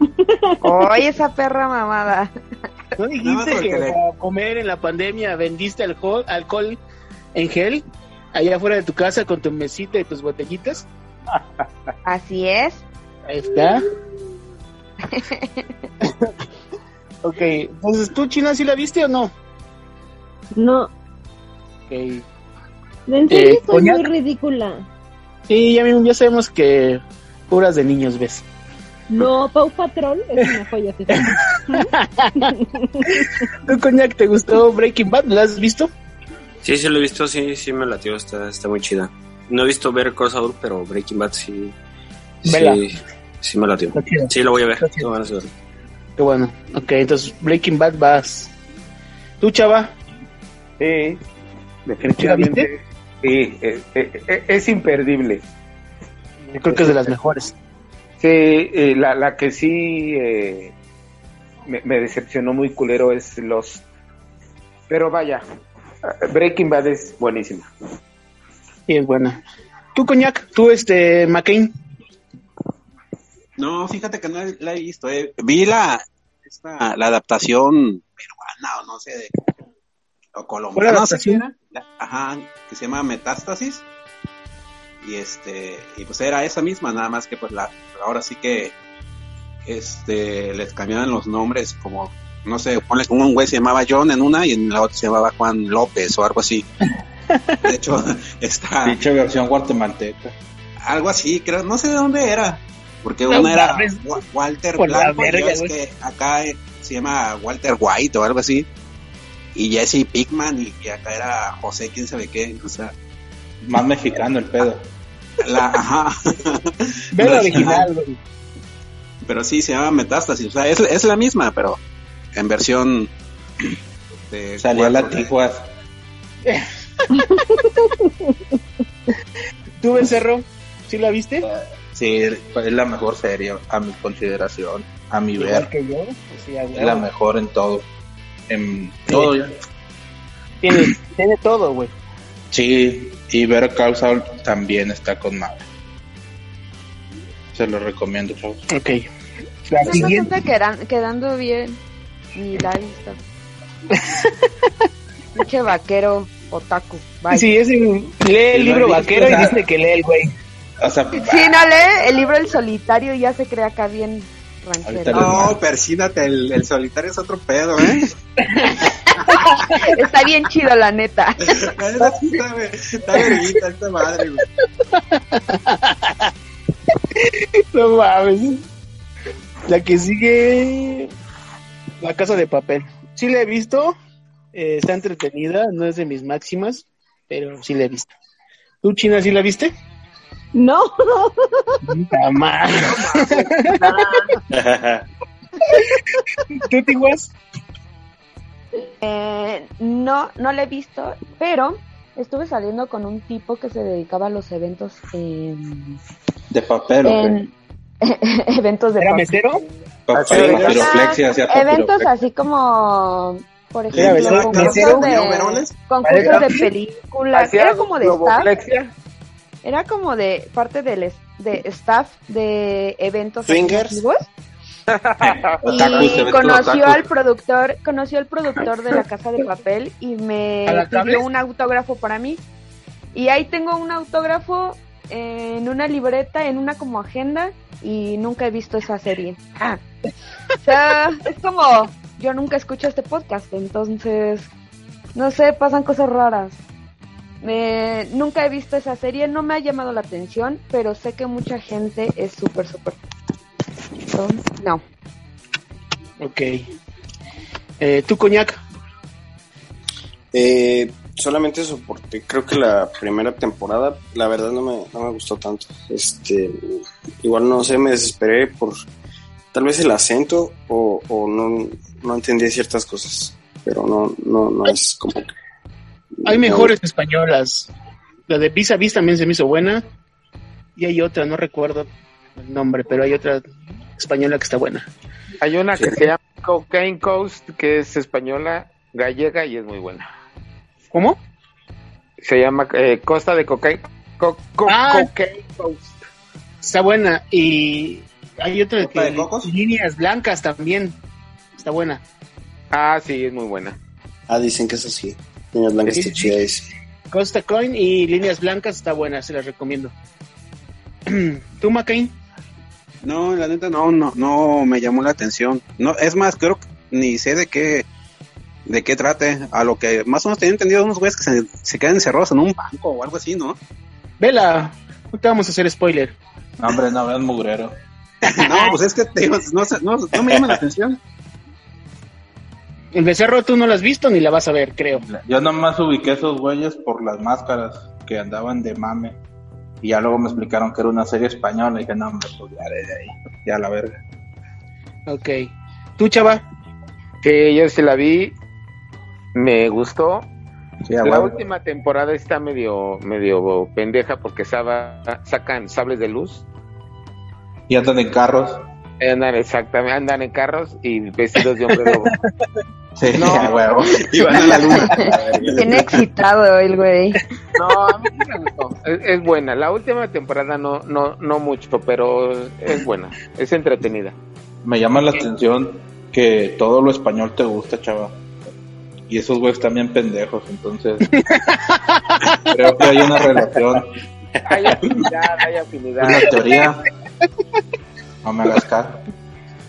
E: Oye, esa perra mamada.
D: ¿No dijiste que
J: le-
D: para comer en la pandemia vendiste alcohol, alcohol en gel allá afuera de tu casa con tu mesita y tus botellitas?
E: Así es.
D: Ahí está. ok, entonces tú, China, ¿sí la viste o no?
H: No,
D: Ok.
H: en serio
D: Eh,
H: soy muy ridícula.
D: Sí, ya, mismo- ya sabemos que puras de niños ves.
H: No, Pau Patrol es una joya.
D: ¿Tú, Coñac, te gustó Breaking Bad? ¿La has visto?
F: Sí, sí lo he visto, sí, sí me latió, está, está muy chida. No he visto ver Saul, pero Breaking Bad sí,
D: Vela.
F: sí, sí me latió.
D: Chida.
F: Sí, lo voy a ver.
D: Qué bueno. Ok, entonces Breaking Bad vas. ¿Tú, chava?
G: Sí, definitivamente. Sí, eh, eh, eh, es imperdible.
D: Yo creo que es de las mejores.
G: Sí, eh, la, la que sí eh, me, me decepcionó muy culero es los... Pero vaya, Breaking Bad es buenísima.
D: Sí, es buena. ¿Tú, Coñac? ¿Tú, este, McCain?
J: No, fíjate que no la he visto. eh. Vi la, esta, la adaptación peruana o no sé, de, o
D: ¿Fue
J: colombiana,
D: la
J: no sé
D: adaptación?
J: era. La- Ajá, que se llama Metástasis. Y este, y pues era esa misma, nada más que pues la, ahora sí que este les cambiaban los nombres como, no sé, ponle como un güey se llamaba John en una y en la otra se llamaba Juan López o algo así. De hecho, está
I: Pinche versión guatemalteca.
J: algo así, creo, no sé de dónde era, porque
D: No
J: una era Walter Blanco,
D: verga,
J: es que acá eh, se llama Walter White o algo así, y Jesse Pickman, y, y acá era José, quién sabe qué, o sea,
I: Más mexicano el pedo.
J: la, ajá, No,
D: original, güey.
J: pero sí se llama Metástasis, o sea, es, es la misma, pero en versión de
I: Salía la
J: cuatro-
I: Tijuas.
D: ¿Tú, Becerro? ¿Sí la viste?
I: Sí, es la mejor serie a mi consideración, a mi
D: Igual
I: ver.
D: que yo. Sí, a
I: Es la mejor en todo. En todo ya.
D: Tiene, tiene todo, güey.
I: Sí, y Better Call Saul también está con madre. Se lo recomiendo, chavos.
D: Ok. La
E: No
D: siguiente.
E: está quedan- quedando bien. Ni la visto. Pinche vaquero otaku. Bye.
D: Sí, es el- lee el libro vaquero y dice que lee el güey.
I: O sea,
E: Sí, no lee el libro El Solitario y ya se cree acá bien ranchero.
J: No, persínate, el, el solitario es otro pedo, ¿eh?
E: Está bien chido, la neta.
J: La sí está, güey, está verguita esta madre, güey.
D: No mames. La que sigue. La casa de papel. Sí la he visto. eh, está entretenida. No es de mis máximas. Pero sí la he visto. ¿Tú, China, sí la viste?
H: No,
D: Puta madre. ¿Tú, Tiguas?
E: Eh, no, no la he visto, pero estuve saliendo con un tipo que se dedicaba a los eventos en,
I: De papel,
E: eventos de
D: ¿Era
E: papel.
D: mesero?
I: Papel,
E: eventos así como por
J: ¿Era
E: ejemplo concursos de, concursos de películas
G: ¿Hacía
E: era como de staff? Era como de parte del de staff de eventos
F: Swingers.
E: y conoció al productor conoció al productor de la casa de papel y me
D: ¿A la
E: pidió un autógrafo para mí. Y ahí tengo un autógrafo en una libreta en una como agenda y nunca he visto esa serie. Ah. o sea es como yo nunca escucho este podcast entonces no sé pasan cosas raras me- nunca he visto esa serie, no me ha llamado la atención, pero sé que mucha gente es súper, súper. Entonces, No.
D: Ok. Eh, ¿Tú, coñac?
F: Eh, solamente soporté, creo que la primera temporada, la verdad no me, no me gustó tanto. Este, igual no sé, me desesperé por tal vez el acento o, o no, no entendí ciertas cosas, pero no, no, no es como que...
D: Hay mejores españolas. La de Vis a Vis también se me hizo buena. Y hay otra, no recuerdo el nombre, pero hay otra española que está buena.
G: Hay una que se llama Cocaine Coast, que es española, gallega y es muy buena.
D: ¿Cómo?
G: Se llama eh, Costa de Cocaine, Co- Co-
D: Ah.
G: Cocaine Coast.
D: Está buena. Y hay otra
J: ¿Copa
D: que
J: de cocos?
D: líneas blancas también. Está buena.
G: Ah, sí, es muy buena.
F: Ah, dicen que es así. Niña Blanca
D: Sí,
F: está
D: sí.
F: chida ese.
D: Costa Coin y líneas blancas está buena, se las recomiendo. ¿Tú, McCain?
J: No, la neta no, no, no me llamó la atención. No, es más, creo que ni sé de qué, de qué trate. A lo que más o menos tenía entendido unos güeyes que se, se quedan encerrados en un banco o algo así, ¿no?
D: Vela, no te vamos a hacer spoiler.
I: No, hombre, no vean mugrero.
J: No, pues es que te no, sé, no, no me llama la atención.
D: El becerro tú no la has visto ni la vas a ver, creo.
I: Yo nomás ubiqué esos güeyes por las máscaras que andaban de mame. Y ya luego me explicaron que era una serie española. Y dije, no, hombre, pues ya de ahí. Ya la verga.
D: Ok. ¿Tú, chava?
G: Que yo sí la vi, me gustó.
I: Sí,
G: La última temporada está medio, medio pendeja porque saba- sacan sables de luz.
I: Y andan en carros.
G: Andan exactamente, andan en carros y vestidos de hombre lobo.
I: Sí,
G: No.
I: a huevo.
J: Y van a la luna.
E: Tiene excitado el güey.
G: No, a mí me gustó. Es, es buena. La última temporada no, no, no mucho, pero es buena. Es entretenida.
I: Me llama la atención que todo lo español te gusta, chava. Y esos güeyes también pendejos, entonces. creo que hay una relación,
G: Hay afinidad, hay afinidad.
I: una teoría. No me hagas caso.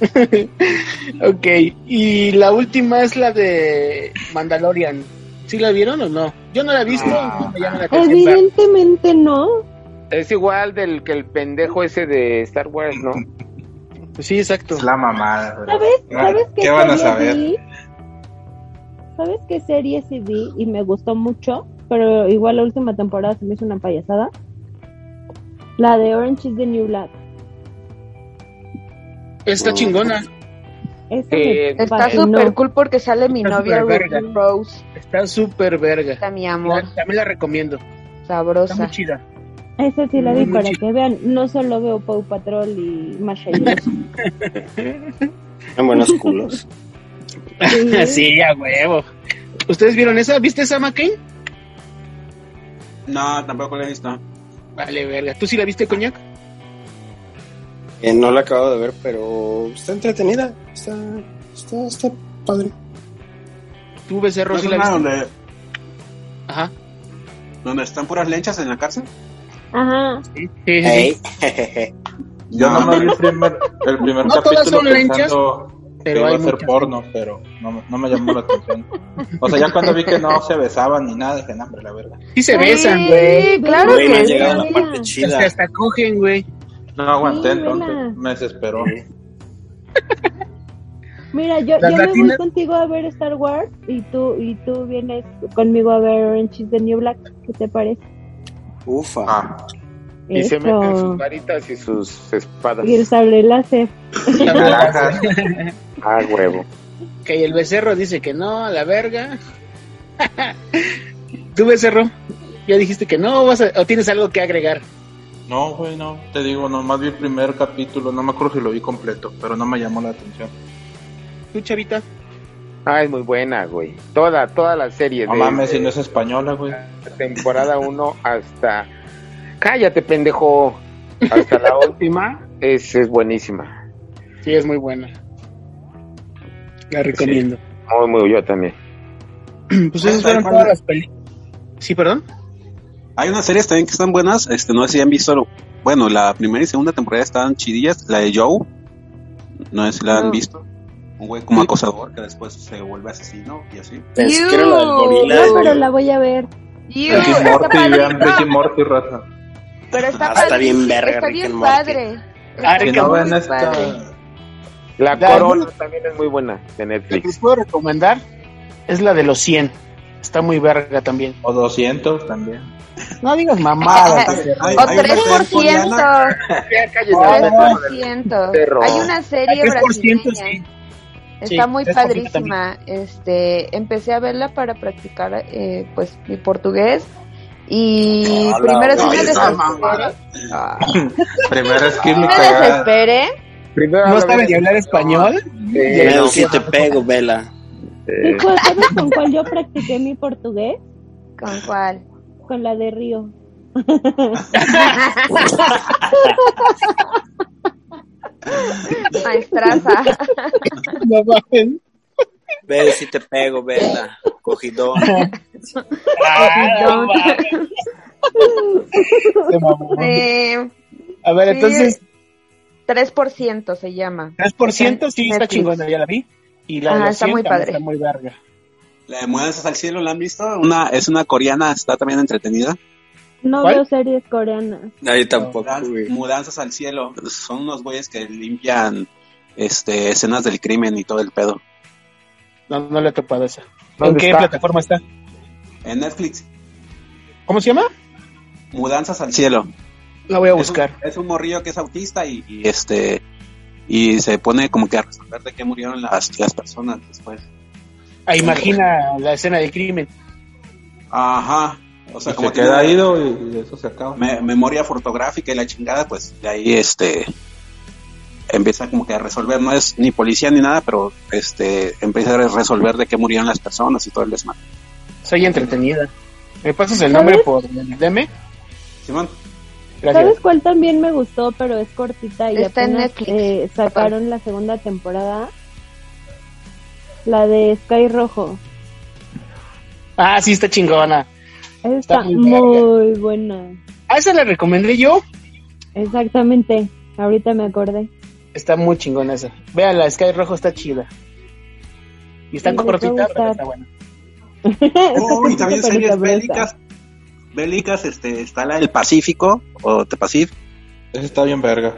D: Ok. Y la última es la de Mandalorian. ¿Sí la vieron o no? Yo no la he visto,
I: Ah.
D: no la.
H: Evidentemente no.
G: Es igual del que el pendejo ese de Star Wars, ¿no?
D: Pues sí, exacto.
I: Es la mamada.
H: ¿Sabes, ¿sabes qué,
I: ¿Qué van a
H: serie
I: saber?
H: vi? ¿Sabes qué serie sí vi y me gustó mucho? Pero igual la última temporada se me hizo una payasada. La de Orange is the New Black.
D: Está chingona.
H: Esa
G: Eh,
E: Está súper cool porque sale mi
D: Está
E: novia Rose.
D: Está súper verga.
E: Está mi amor,
D: La- También la recomiendo. Está
E: sabrosa.
D: muy chida.
H: Esa sí la vi para
D: chido.
H: que vean. No solo veo Paw Patrol y Masha.
F: En buenos culos.
H: Sí.
D: sí, a huevo. ¿Ustedes vieron esa? ¿Viste esa, McCain?
J: No, tampoco la he visto.
D: Vale, verga. ¿Tú sí la viste, coñac?
F: Eh, no la acabo de ver, pero está entretenida. Está, está, está padre.
D: ¿Tú, becerro,
J: ¿No es
D: la viste?
J: donde,
D: Ajá.
J: donde están puras lenchas en la cárcel?
H: Ajá.
D: Sí, sí.
I: Yo
J: No,
I: nomás vi el primer, el primer
D: No todas
I: capítulo
D: son lenchas,
I: pensando que
D: pero
I: iba
D: hay
I: a ser porno, pero no, me- no me llamó la atención. O sea, ya cuando vi que no se besaban ni nada, dije, no, hombre, la verga.
D: Sí se besan,
E: Sí,
D: güey.
E: claro
F: Güey, no
E: que sí.
F: llegado la parte
D: Hasta,
F: chida.
D: hasta cogen, güey.
I: No aguanté,
H: Sí,
I: entonces
H: vela.
I: me desesperó.
H: Mira, yo, yo me voy contigo a ver Star Wars y tú y tú vienes conmigo a ver Orange is the New Black. ¿Qué te parece?
F: Ufa.
I: Ah,
G: Y se meten sus varitas y sus espadas.
H: Y el sable láser.
G: Ah, huevo.
D: Que el becerro dice que no, a la verga. ¿Tú, becerro? ¿Ya dijiste que no vas a- o tienes algo que agregar?
I: No, güey, no. Te digo, nomás vi el primer capítulo. No me acuerdo si lo vi completo, pero no me llamó la atención.
D: ¿Tú, chavita?
G: Ah, es muy buena, güey. Toda, toda la serie.
I: No
G: de-
I: mames, si no es española, güey.
G: temporada 1 hasta... Cállate, pendejo. Hasta la última es, es buenísima.
D: Sí, es muy buena. La recomiendo.
G: Muy, muy, yo también.
D: Pues esas fueron todas las películas. Sí, perdón.
J: Hay unas series también que están buenas, este, no sé si han visto, bueno, la primera y segunda temporada están chidillas, la de Joe, no sé si la han
E: No.
J: visto, un güey como acosador que después se vuelve asesino y así.
F: Que la del gorila.
H: No, pero la voy a ver.
I: Ricky Morty, vean. Ricky Morty, raza.
E: Pero está,
F: Ah, está bien verga,
E: Está
F: Rick
E: bien padre.
D: Ah, Rick
I: no
E: Muy
I: esta...
G: La Corona también es muy buena de
D: La que les
G: Netflix.
D: puedo recomendar es la de los 100. Está muy verga también.
I: O 200 también.
D: No digas mamadas.
J: Hay-
E: O
J: hay una serie
E: 3%.
J: coreana-
G: Ya, cállate,
D: No,
G: pendejo del
E: 3%.
G: perro.
E: Hay una serie
D: 3%
E: brasileña.
D: sí.
E: Está
D: Sí,
E: muy
D: 3%
E: padrísima. Este, empecé a verla para practicar eh, pues mi portugués y
F: Hola,
E: primero sí
F: no,
E: me
F: ya está
E: desesperé.
J: mamada.
E: Ah,
I: Primera
E: sí
I: skin
E: me desesperé.
G: Primero
D: ¿No
G: habla
D: sabe
G: bien
D: ni hablar español?
F: Pero
G: no,
F: si te pego, vela.
H: ¿sabes con cuál yo practiqué mi portugués?
E: ¿Con cuál?
H: Con la de Río.
E: Maestraza.
D: No mames.
F: Ve si te pego, vela. Cogidón.
D: Ah, no.
E: Eh,
D: A ver,
E: sí.
D: entonces,
E: 3% se llama.
D: 3% sí está chingona, ya la vi. Y la de
E: Ajá,
D: los
E: está
D: 100
E: muy padre.
D: está muy verga.
J: La de Mudanzas al Cielo, ¿la han visto? Una, es una coreana, está también entretenida.
H: No
D: ¿Cuál?
H: veo series coreanas.
F: Nadie tampoco,
J: Mudanzas,
F: güey.
J: Mudanzas al Cielo, son unos güeyes que limpian este, escenas del crimen y todo el pedo.
D: No, no le he topado esa. ¿En
G: ¿Dónde
D: qué
G: está?
D: plataforma está?
J: En Netflix,
D: ¿Cómo se llama?
J: Mudanzas al Cielo.
D: La voy a
J: Es un-
D: buscar.
J: Es un, morrillo que es autista y, y, este y se pone como que a resolver de qué murieron las, las personas después.
D: Ah, imagina la escena del crimen.
J: Ajá. O sea,
I: Y
J: como
I: se queda ido y eso se acaba.
J: me- memoria fotográfica y la chingada, pues de ahí este empieza como que a resolver, no es ni policía ni nada, pero este empieza a resolver de qué murieron las personas y todo el desmadre.
D: Soy entretenida. ¿Me pasas el nombre por el DM?
J: Simón,
D: Gracias.
H: ¿Sabes cuál también me gustó, pero es cortita y
E: Está en
H: apenas
E: Netflix.
H: eh, sacaron la segunda temporada? La de Sky Rojo.
D: Ah, sí, está chingona.
H: Esa
D: Está
H: Está
D: muy
H: muy buena.
D: Ah, esa la recomendé yo.
H: Exactamente. Ahorita me acordé.
D: Está muy chingona esa. Vean, la Sky Rojo está chida. Y está
H: Sí,
D: cortita, pero está buena.
J: Oh, y también series bélicas. Bélicas, este, está la del Pacífico, o The Pacific,
I: Esa está bien verga.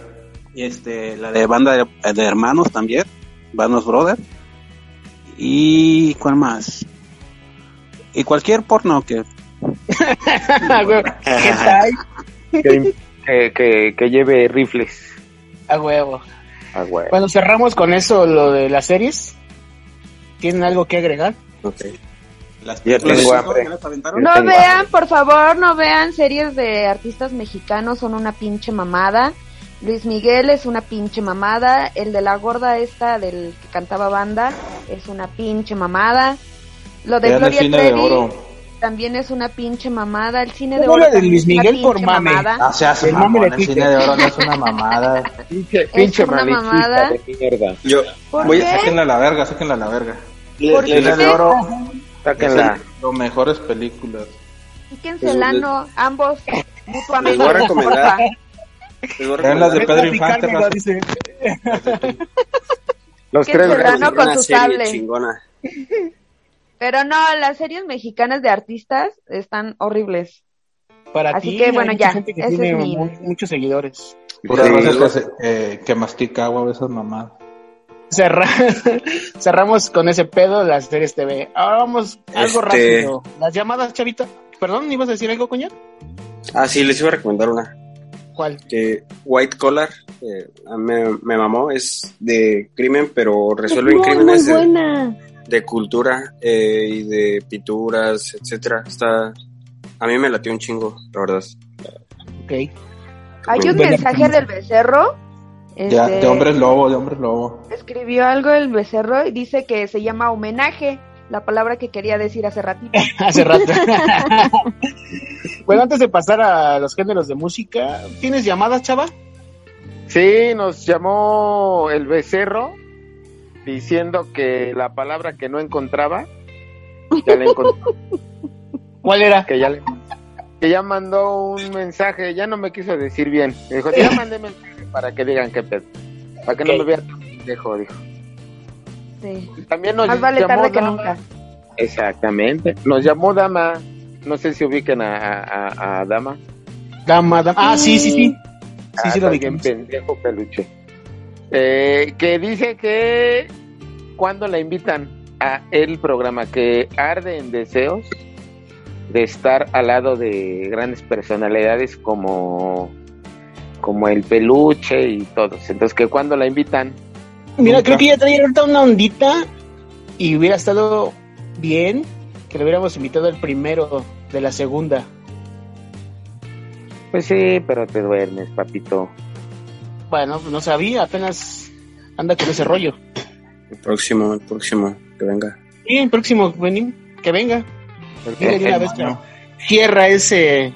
J: y este, la de banda de, de hermanos también, Vanos Brother. Y, ¿cuál más? Y cualquier porno que,
D: güey, ¿Qué tal?
G: que, que, que, que lleve rifles.
D: A huevo.
G: Ah, güey.
D: Bueno, cerramos con eso lo de las series. ¿Tienen algo que agregar?
F: Ok.
J: las.
E: No
G: tengo
E: vean, por favor, no vean series de artistas mexicanos, son una pinche mamada. Luis Miguel es una pinche mamada. El de la gorda esta del que cantaba banda es una pinche mamada. Lo de
I: Vean el
E: Gloria Trevi
I: oro.
E: también es una pinche mamada. El cine de
D: ¿Cómo
E: oro
D: de Luis
E: es una
D: Miguel por mame?
E: mamada.
I: Ah, se hace
D: El
I: mamón, el cine de oro no es una mamada.
D: Pinche,
E: pinche una
G: mariquita
E: mamada.
G: de mierda.
F: Yo
E: ¿Por
F: voy
E: qué?
F: a
I: Sáquenla a la verga, sáquenla a la verga.
E: ¿Por
F: le-
E: qué?
I: Cine de oro
G: Sáquenla.
I: Los mejores películas.
E: Quíquense el ano, ambos,
F: les
E: mutuamente.
F: voy a recomendar.
I: Vean las de Pedro Infante,
D: dice.
G: Los
E: ¿Qué
G: tres
E: será,
G: grandes.
E: no? con su sable.
F: chingona.
E: Pero no, las series mexicanas de artistas están horribles.
D: Para
E: Así
D: ti,
E: que, bueno, ya,
D: gente que
E: ese
D: tiene
E: es mi-
D: mu- muchos seguidores.
I: Pura
G: Sí.
I: que, eh, que mastica agua, esas mamadas.
D: Cerra- Cerramos con ese pedo las series TV. Ahora vamos algo
F: Este-
D: rápido. Las llamadas, chavita. Perdón, ¿ibas a decir algo, coña?
F: Ah, sí, les iba a recomendar una.
D: ¿Cuál?
F: Que White Collar eh, me, me mamó, es de crimen, pero resuelven
H: muy,
F: crímenes
H: muy
F: de,
H: buena.
F: de cultura eh, y de pinturas, etcétera. Está, a mí me latió un chingo, la verdad.
D: Ok.
E: Hay un mensaje del becerro.
I: Ya,
E: este,
I: de hombres lobo, de hombres lobo.
E: Escribió algo el becerro y dice que se llama homenaje, la palabra que quería decir hace ratito.
D: Hace rato. bueno, antes de pasar a los géneros de música, ¿tienes llamadas, chava?
G: Sí, nos llamó el becerro diciendo que la palabra que no encontraba, ya la encontró.
D: ¿Cuál era?
G: que ya le- que ya mandó un mensaje, ya no me quiso decir bien. Dijo, ya mandé mensaje para que digan qué pedo. Para que no me vean tan pendejo, dijo.
E: Sí.
G: También nos
E: Más vale
G: llamó
E: tarde que nunca.
G: Exactamente. Nos llamó Dama. No sé si ubiquen a, a- a Dama.
D: Dama, dama. Ah, sí, sí, sí. Sí, sí,
G: Ah,
D: lo
G: bien pendejo peluche. Eh, que dice que cuando la invitan a el programa que arde en deseos de estar al lado de grandes personalidades como como el peluche y todos. Entonces que cuando la invitan
D: Mira,
I: Nunca.
D: creo que ya traía ahorita una ondita y hubiera estado bien que lo hubiéramos invitado el primero de la segunda.
G: Pues sí, pero te duermes, papito.
D: Bueno, pues no sabía, apenas anda con ese rollo.
F: El próximo, el próximo, que venga.
D: Y el próximo, vení, que venga. Una vez que cierra ese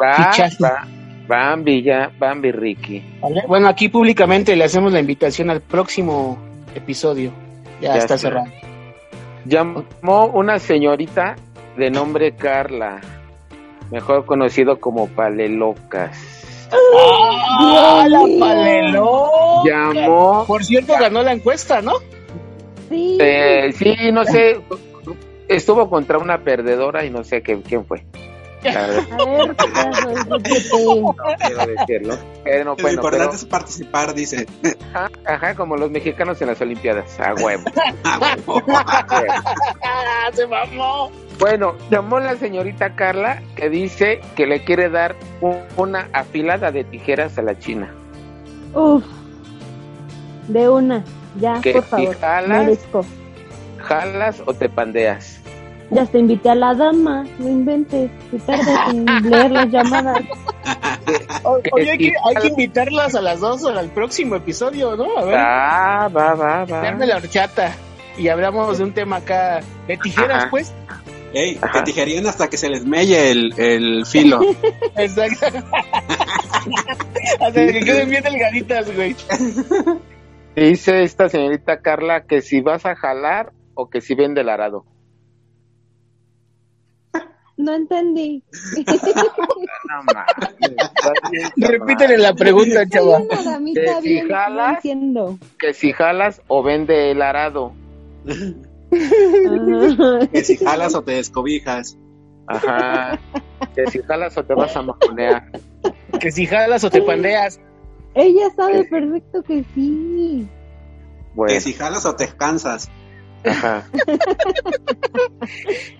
G: Va,
D: Fichaje.
G: va, Bambi ya, Bambi Ricky.
D: ¿vale? Bueno, aquí públicamente le hacemos la invitación al próximo episodio. Ya,
G: Ya
D: está
G: está.
D: cerrado.
G: Llamó una señorita de nombre Carla, mejor conocido como Palelocas.
D: ¡Ah, la paleló!
G: Llamó,
D: Por cierto, ganó la encuesta, ¿no?
H: Sí.
G: eh, sí, no sé, estuvo contra una perdedora y no sé qué, quién fue.
H: A ver, pedazo de chupete.
G: no quiero decirlo. No,
J: Lo importante
G: pero,
J: es participar, dice.
G: ajá, ajá, como los mexicanos en las Olimpiadas, a huevo.
J: Ah, huevo.
D: ¡Ah, se mamó!
G: Bueno, llamó la señorita Carla que dice que le quiere dar un- una afilada de tijeras a la china.
H: Uf. De una. Ya,
G: Que
H: por
G: si
H: favor.
G: jalas-
H: Merezco.
G: ¿Jalas o te pandeas?
H: Ya te invité a la dama. No inventes. Que tardas en leer las llamadas.
D: Oye, hay que, hay que invitarlas a las dos al próximo episodio, ¿no? A ver,
G: Va, va, va, va.
D: darme la horchata. Y hablamos de un tema acá de tijeras,
G: Ajá.
D: pues.
J: Ey,
G: Ajá.
J: te tijerían hasta que se les melle el, el filo.
D: Exacto. Hasta que queden bien delgaditas, güey.
G: Dice esta señorita Carla que si vas a jalar o que si vende el arado.
H: No entendí.
G: No
D: Repítele la pregunta,
H: Soy
D: chava.
H: una damita
G: Que si
H: bien, no
G: jalas-
H: entiendo.
G: Que si jalas o vende el arado.
J: Que si jalas o te descobijas.
G: Ajá. Que si jalas o te vas a majonear.
D: Que si jalas o te pandeas.
H: Ella sabe perfecto que sí.
G: Bueno,
J: Que si jalas o te cansas.
G: ajá.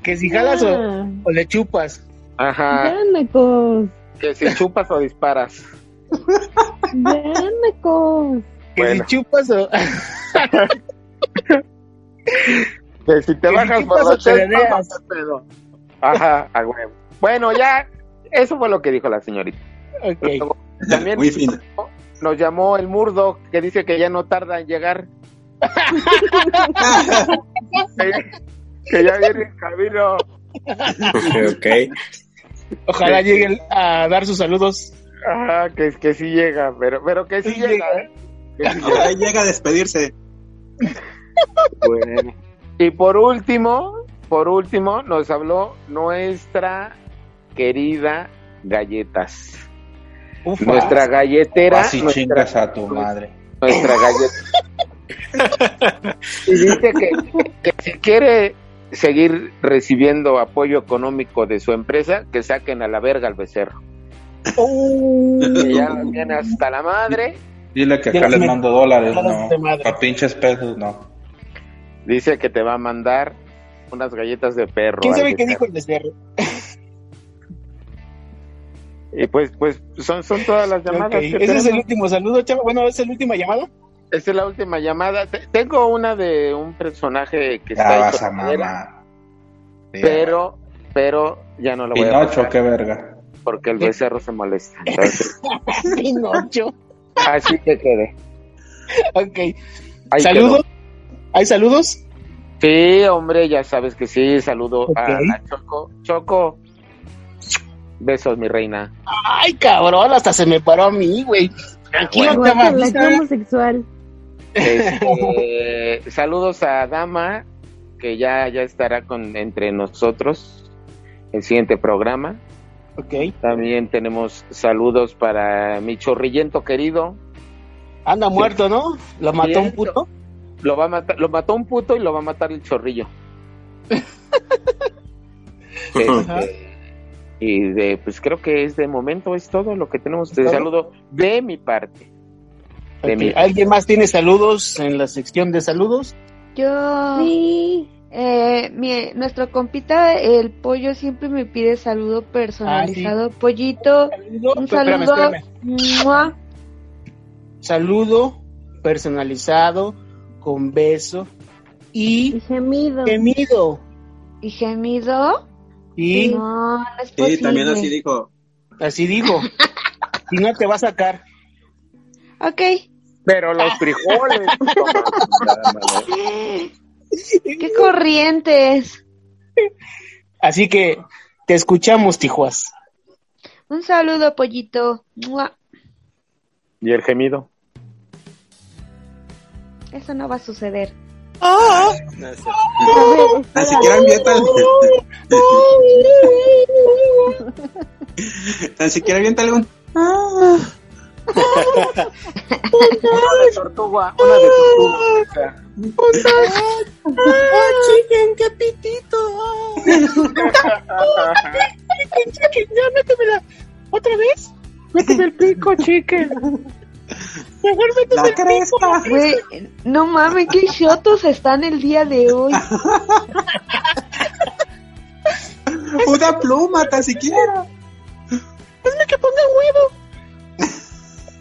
D: Que si jalas o, o le chupas.
G: Ajá. Que si chupas o disparas.
H: Ya, mecos.
D: Que
G: Bueno.
D: si chupas o.
G: Que si te
D: Que si
G: bajas por
D: chupas o
G: los
D: te
G: sesos,
D: dedeas.
G: no te pedo. Ajá, a huevo. Bueno, ya, eso fue lo que dijo la señorita.
D: Ok.
G: Luego, También
J: Muy fino.
G: nos llamó el Murdo, que dice que ya no tarda en llegar. que, ya, que ya viene en camino.
F: ok.
D: Ojalá lleguen a dar sus saludos.
G: Ajá, que, que sí llega, pero, pero que sí,
D: Sí
G: llega.
D: llega.
G: ¿eh? Que sí
J: Ahora llega a despedirse.
G: Bueno. Y por último, por último, nos habló nuestra querida Galletas.
D: Ufa.
G: Nuestra galletera.
I: Así
G: nuestra,
I: chingas a tu madre.
G: nuestra galleta. y dice que, que si quiere seguir recibiendo apoyo económico de su empresa, que saquen a la verga al becerro. Que ya la tiene hasta la madre.
I: Dile que acá les mando dólares, no.
D: madre.
I: Pa' pinches pesos, no.
G: Dice que te va a mandar unas galletas de perro.
D: ¿Quién sabe qué dijo el becerro?
G: Y pues, pues son, son todas las llamadas. Que
D: Ese es el último saludo, chavo. Bueno, ¿es la última llamada?
G: Esta es la última llamada. Te- Tengo una de un personaje que
I: Ya
G: está
I: vas
G: hecho
I: a
G: madera,
I: mamar. Sí,
G: pero, pero ya no lo voy a
I: Pinocho, qué verga.
G: porque el becerro se molesta.
D: Pinocho.
G: así que quede.
D: Ok.
G: Ahí
D: ¿Saludos? ¿Hay saludos?
G: Sí, hombre, ya sabes que sí. Saludo a, a Choco. Choco, besos, mi reina.
D: Ay, cabrón, hasta se me paró a mí, güey. Tranquilo,
H: la homosexual.
G: Este, saludos a Dama, que ya, ya estará con entre nosotros el siguiente programa.
D: Ok.
G: También tenemos saludos para mi chorrillento querido.
D: Anda muerto, ¿no? Lo mató un puto.
G: Lo va a matar, lo mató un puto y lo va a matar el chorrillo. Este, y de, pues creo que es de momento es todo lo que tenemos. Te saludo de mi parte. De
D: Ok,
G: mi-
D: ¿Alguien más tiene saludos en la sección de saludos?
E: Yo,
H: Sí.
E: eh, mi, nuestro compita, el pollo, siempre me pide saludo personalizado. Pollito,
D: Saludo,
E: un saludo.
D: espérame. Saludo personalizado con beso
H: Y
D: y
H: gemido.
D: gemido.
E: ¿Y gemido?
D: Y
E: No, no es
J: Sí, también así dijo.
D: así digo. si no te va a sacar.
E: Ok.
G: Pero los frijoles.
E: ¡Qué corrientes!
D: Así que te escuchamos, Tijuas.
E: Un saludo, pollito. ¡mua!
G: y el gemido.
E: Eso no va a suceder.
H: A ver,
J: Tan
H: espera.
J: siquiera avienta Tan siquiera avienta algún.
G: Una de tortuga, una de tortuga.
D: chicken, qué pitito. ya métemela. ¿Otra vez? Méteme el pico, chicken. Mejor
J: La
D: el.
E: Güey, no mames, qué shotos están el día de hoy.
J: Una pluma, tan siquiera.
D: Hazme que ponga huevo.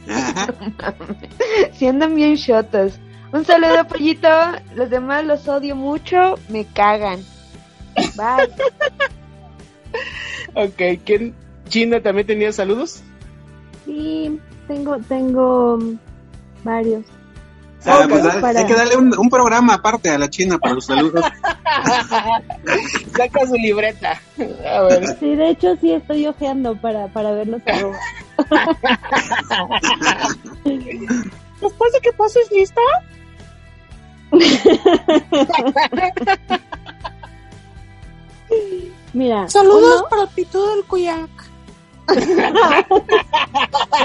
E: Si andan bien shotos. Un saludo, pollito. Los demás los odio mucho. Me cagan. Bye.
D: Ok, ¿quién? ¿China también tenía saludos?
H: Sí, tengo, tengo mm, varios.
J: Ah, pues
H: para-
J: hay que darle un, un programa aparte a la China para los saludos.
D: Saca su libreta. A ver.
H: Sí, de hecho sí estoy ojeando para, para ver los arrobas.
D: Después de que pases lista.
H: Mira,
D: Saludos
H: uno,
D: para el pitudo del Cuyac.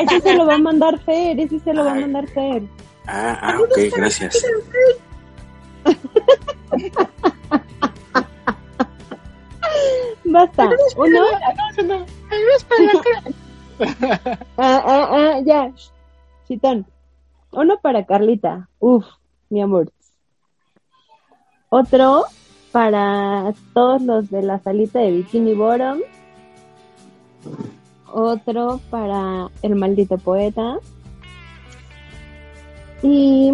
H: Ese se lo va a mandar Fer, ese se lo va a mandar Fer.
F: Ah, ah, ok, gracias.
H: Basta, uno,
D: No,
H: ah, ah, ah, ya, chitón. Uno para Carlita, uf, mi amor. Otro para todos los de la salita de Bikini Bottom. Otro para el maldito poeta. Y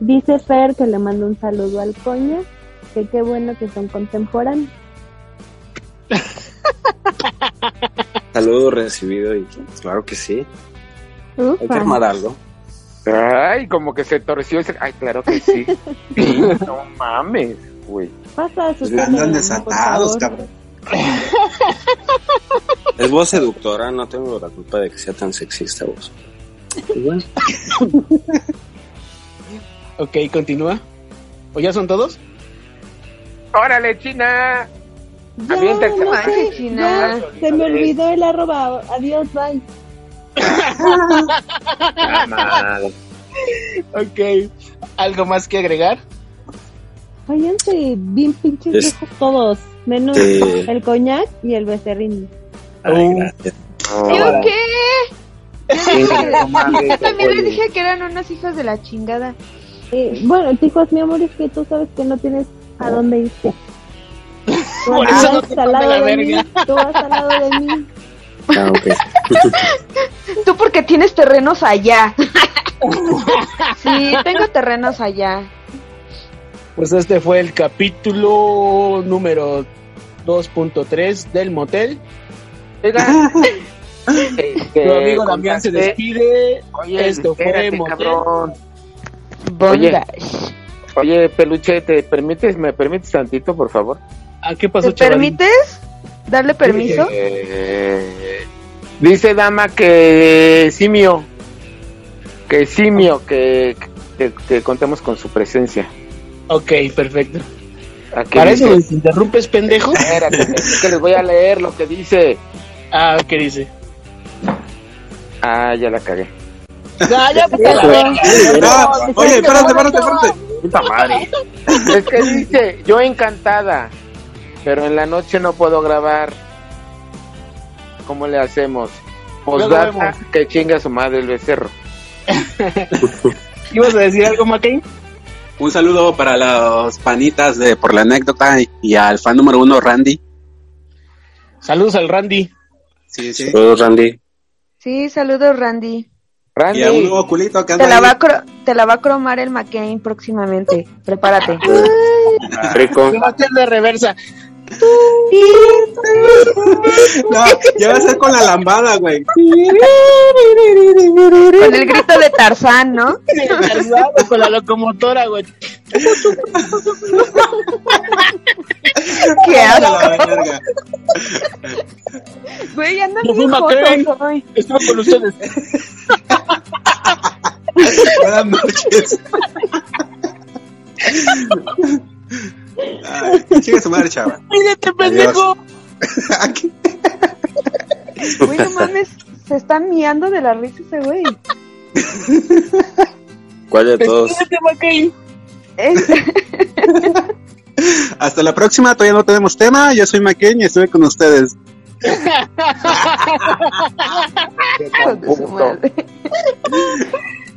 H: dice Fer que le mando un saludo al coña, que qué bueno que son contemporáneos.
F: Saludo recibido y claro que sí. Hay que
H: Ufa.
F: armar algo.
G: Ay, como que se torció ese. Ay, claro que sí. No mames, güey.
H: Pasa a su
J: Pues andan desatados, cabrón.
F: Es voz seductora, no tengo la culpa de que sea tan sexista vos. Bueno,
D: Ok, continúa. ¿O ya son todos?
G: ¡Órale, China!
H: Ya, no
E: China.
H: ya, se me olvidó el arroba. Adiós, bye.
G: Ah, madre.
D: Ok. ¿Algo más que agregar?
H: Váyanse bien pinches
F: Es-
H: viejos todos, menos
F: Sí.
H: el coñac y el becerrín.
F: Ay,
D: Uh,
F: gracias.
E: ¿Yo qué?
G: Sí,
E: Yo también les dije que eran unos hijos de la chingada.
H: Eh, bueno, chicos, mi amor, es que tú sabes que no tienes a dónde irte. Tú
D: Por
H: vas
D: eso no te
H: al lado
D: la
H: de mí,
D: verga.
H: tú vas al lado de mí.
F: Ah, ok.
E: Tú porque tienes terrenos allá. sí, tengo terrenos allá.
D: Pues este fue el capítulo número 2.3 del motel.
G: Oiga,
D: Tu amigo Damián se despide.
G: Oye,
D: Esto fue
G: cabrón. Oye, oye, peluche, ¿te permites, me permites tantito, por favor?
D: ¿A qué pasó,
E: ¿Te
D: chaval?
E: permites darle permiso?
G: Eh, dice Dama que simio, que simio, que, que, que contemos con su presencia.
D: Ok, perfecto. ¿Para
G: dice-
D: eso me interrumpes, pendejo?
G: Espérate, es que les voy a leer lo que dice.
D: Ah, ¿qué dice?
G: Ah, ya la cagué.
D: Ah, ya.
G: No,
I: oye, espérate, espérate, espérate.
G: Puta madre. Es que dice, yo encantada, pero en la noche no puedo grabar. ¿Cómo le hacemos?
D: Vemos.
G: que chinga su madre el becerro.
D: ¿Ibas a decir algo, McCain?
J: Un saludo para los panitas de por la anécdota y, y al fan número uno, Randy.
D: Saludos al Randy.
J: Sí, sí.
F: Saludos, Randy.
E: Sí, saludos Randy.
G: Randy,
J: Y a un nuevo culito que
E: Te la, va a cro- te la va a cromar el McCain próximamente. Prepárate.
F: Rico.
D: De reversa.
J: No, ya va a ser con la lambada, güey.
E: Con el grito de Tarzán, ¿no?
D: Con la locomotora, güey.
E: Qué asco. Güey, andan bien jotos hoy.
D: Estuve con ustedes.
J: Buenas noches. Sigue su madre, chava.
D: Mírate, pendejo.
J: Aquí.
E: Güey, no mames, se está miando de la risa ese güey.
F: ¿Cuál de todos?
D: Despídete, McCain.
E: Es-
J: Hasta la próxima, todavía no tenemos tema. Yo soy Maqueñ y estuve con ustedes.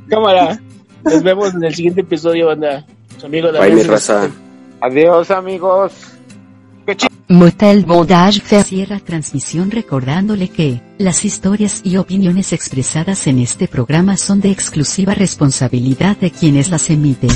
D: Cámara. Nos vemos en el siguiente episodio, banda. Su amigo
F: Bye,
D: Damián
F: mi raza.
G: Adiós amigos.
C: Motel Bondage cierra transmisión recordándole que las historias y opiniones expresadas en este programa son de exclusiva responsabilidad de quienes las emiten.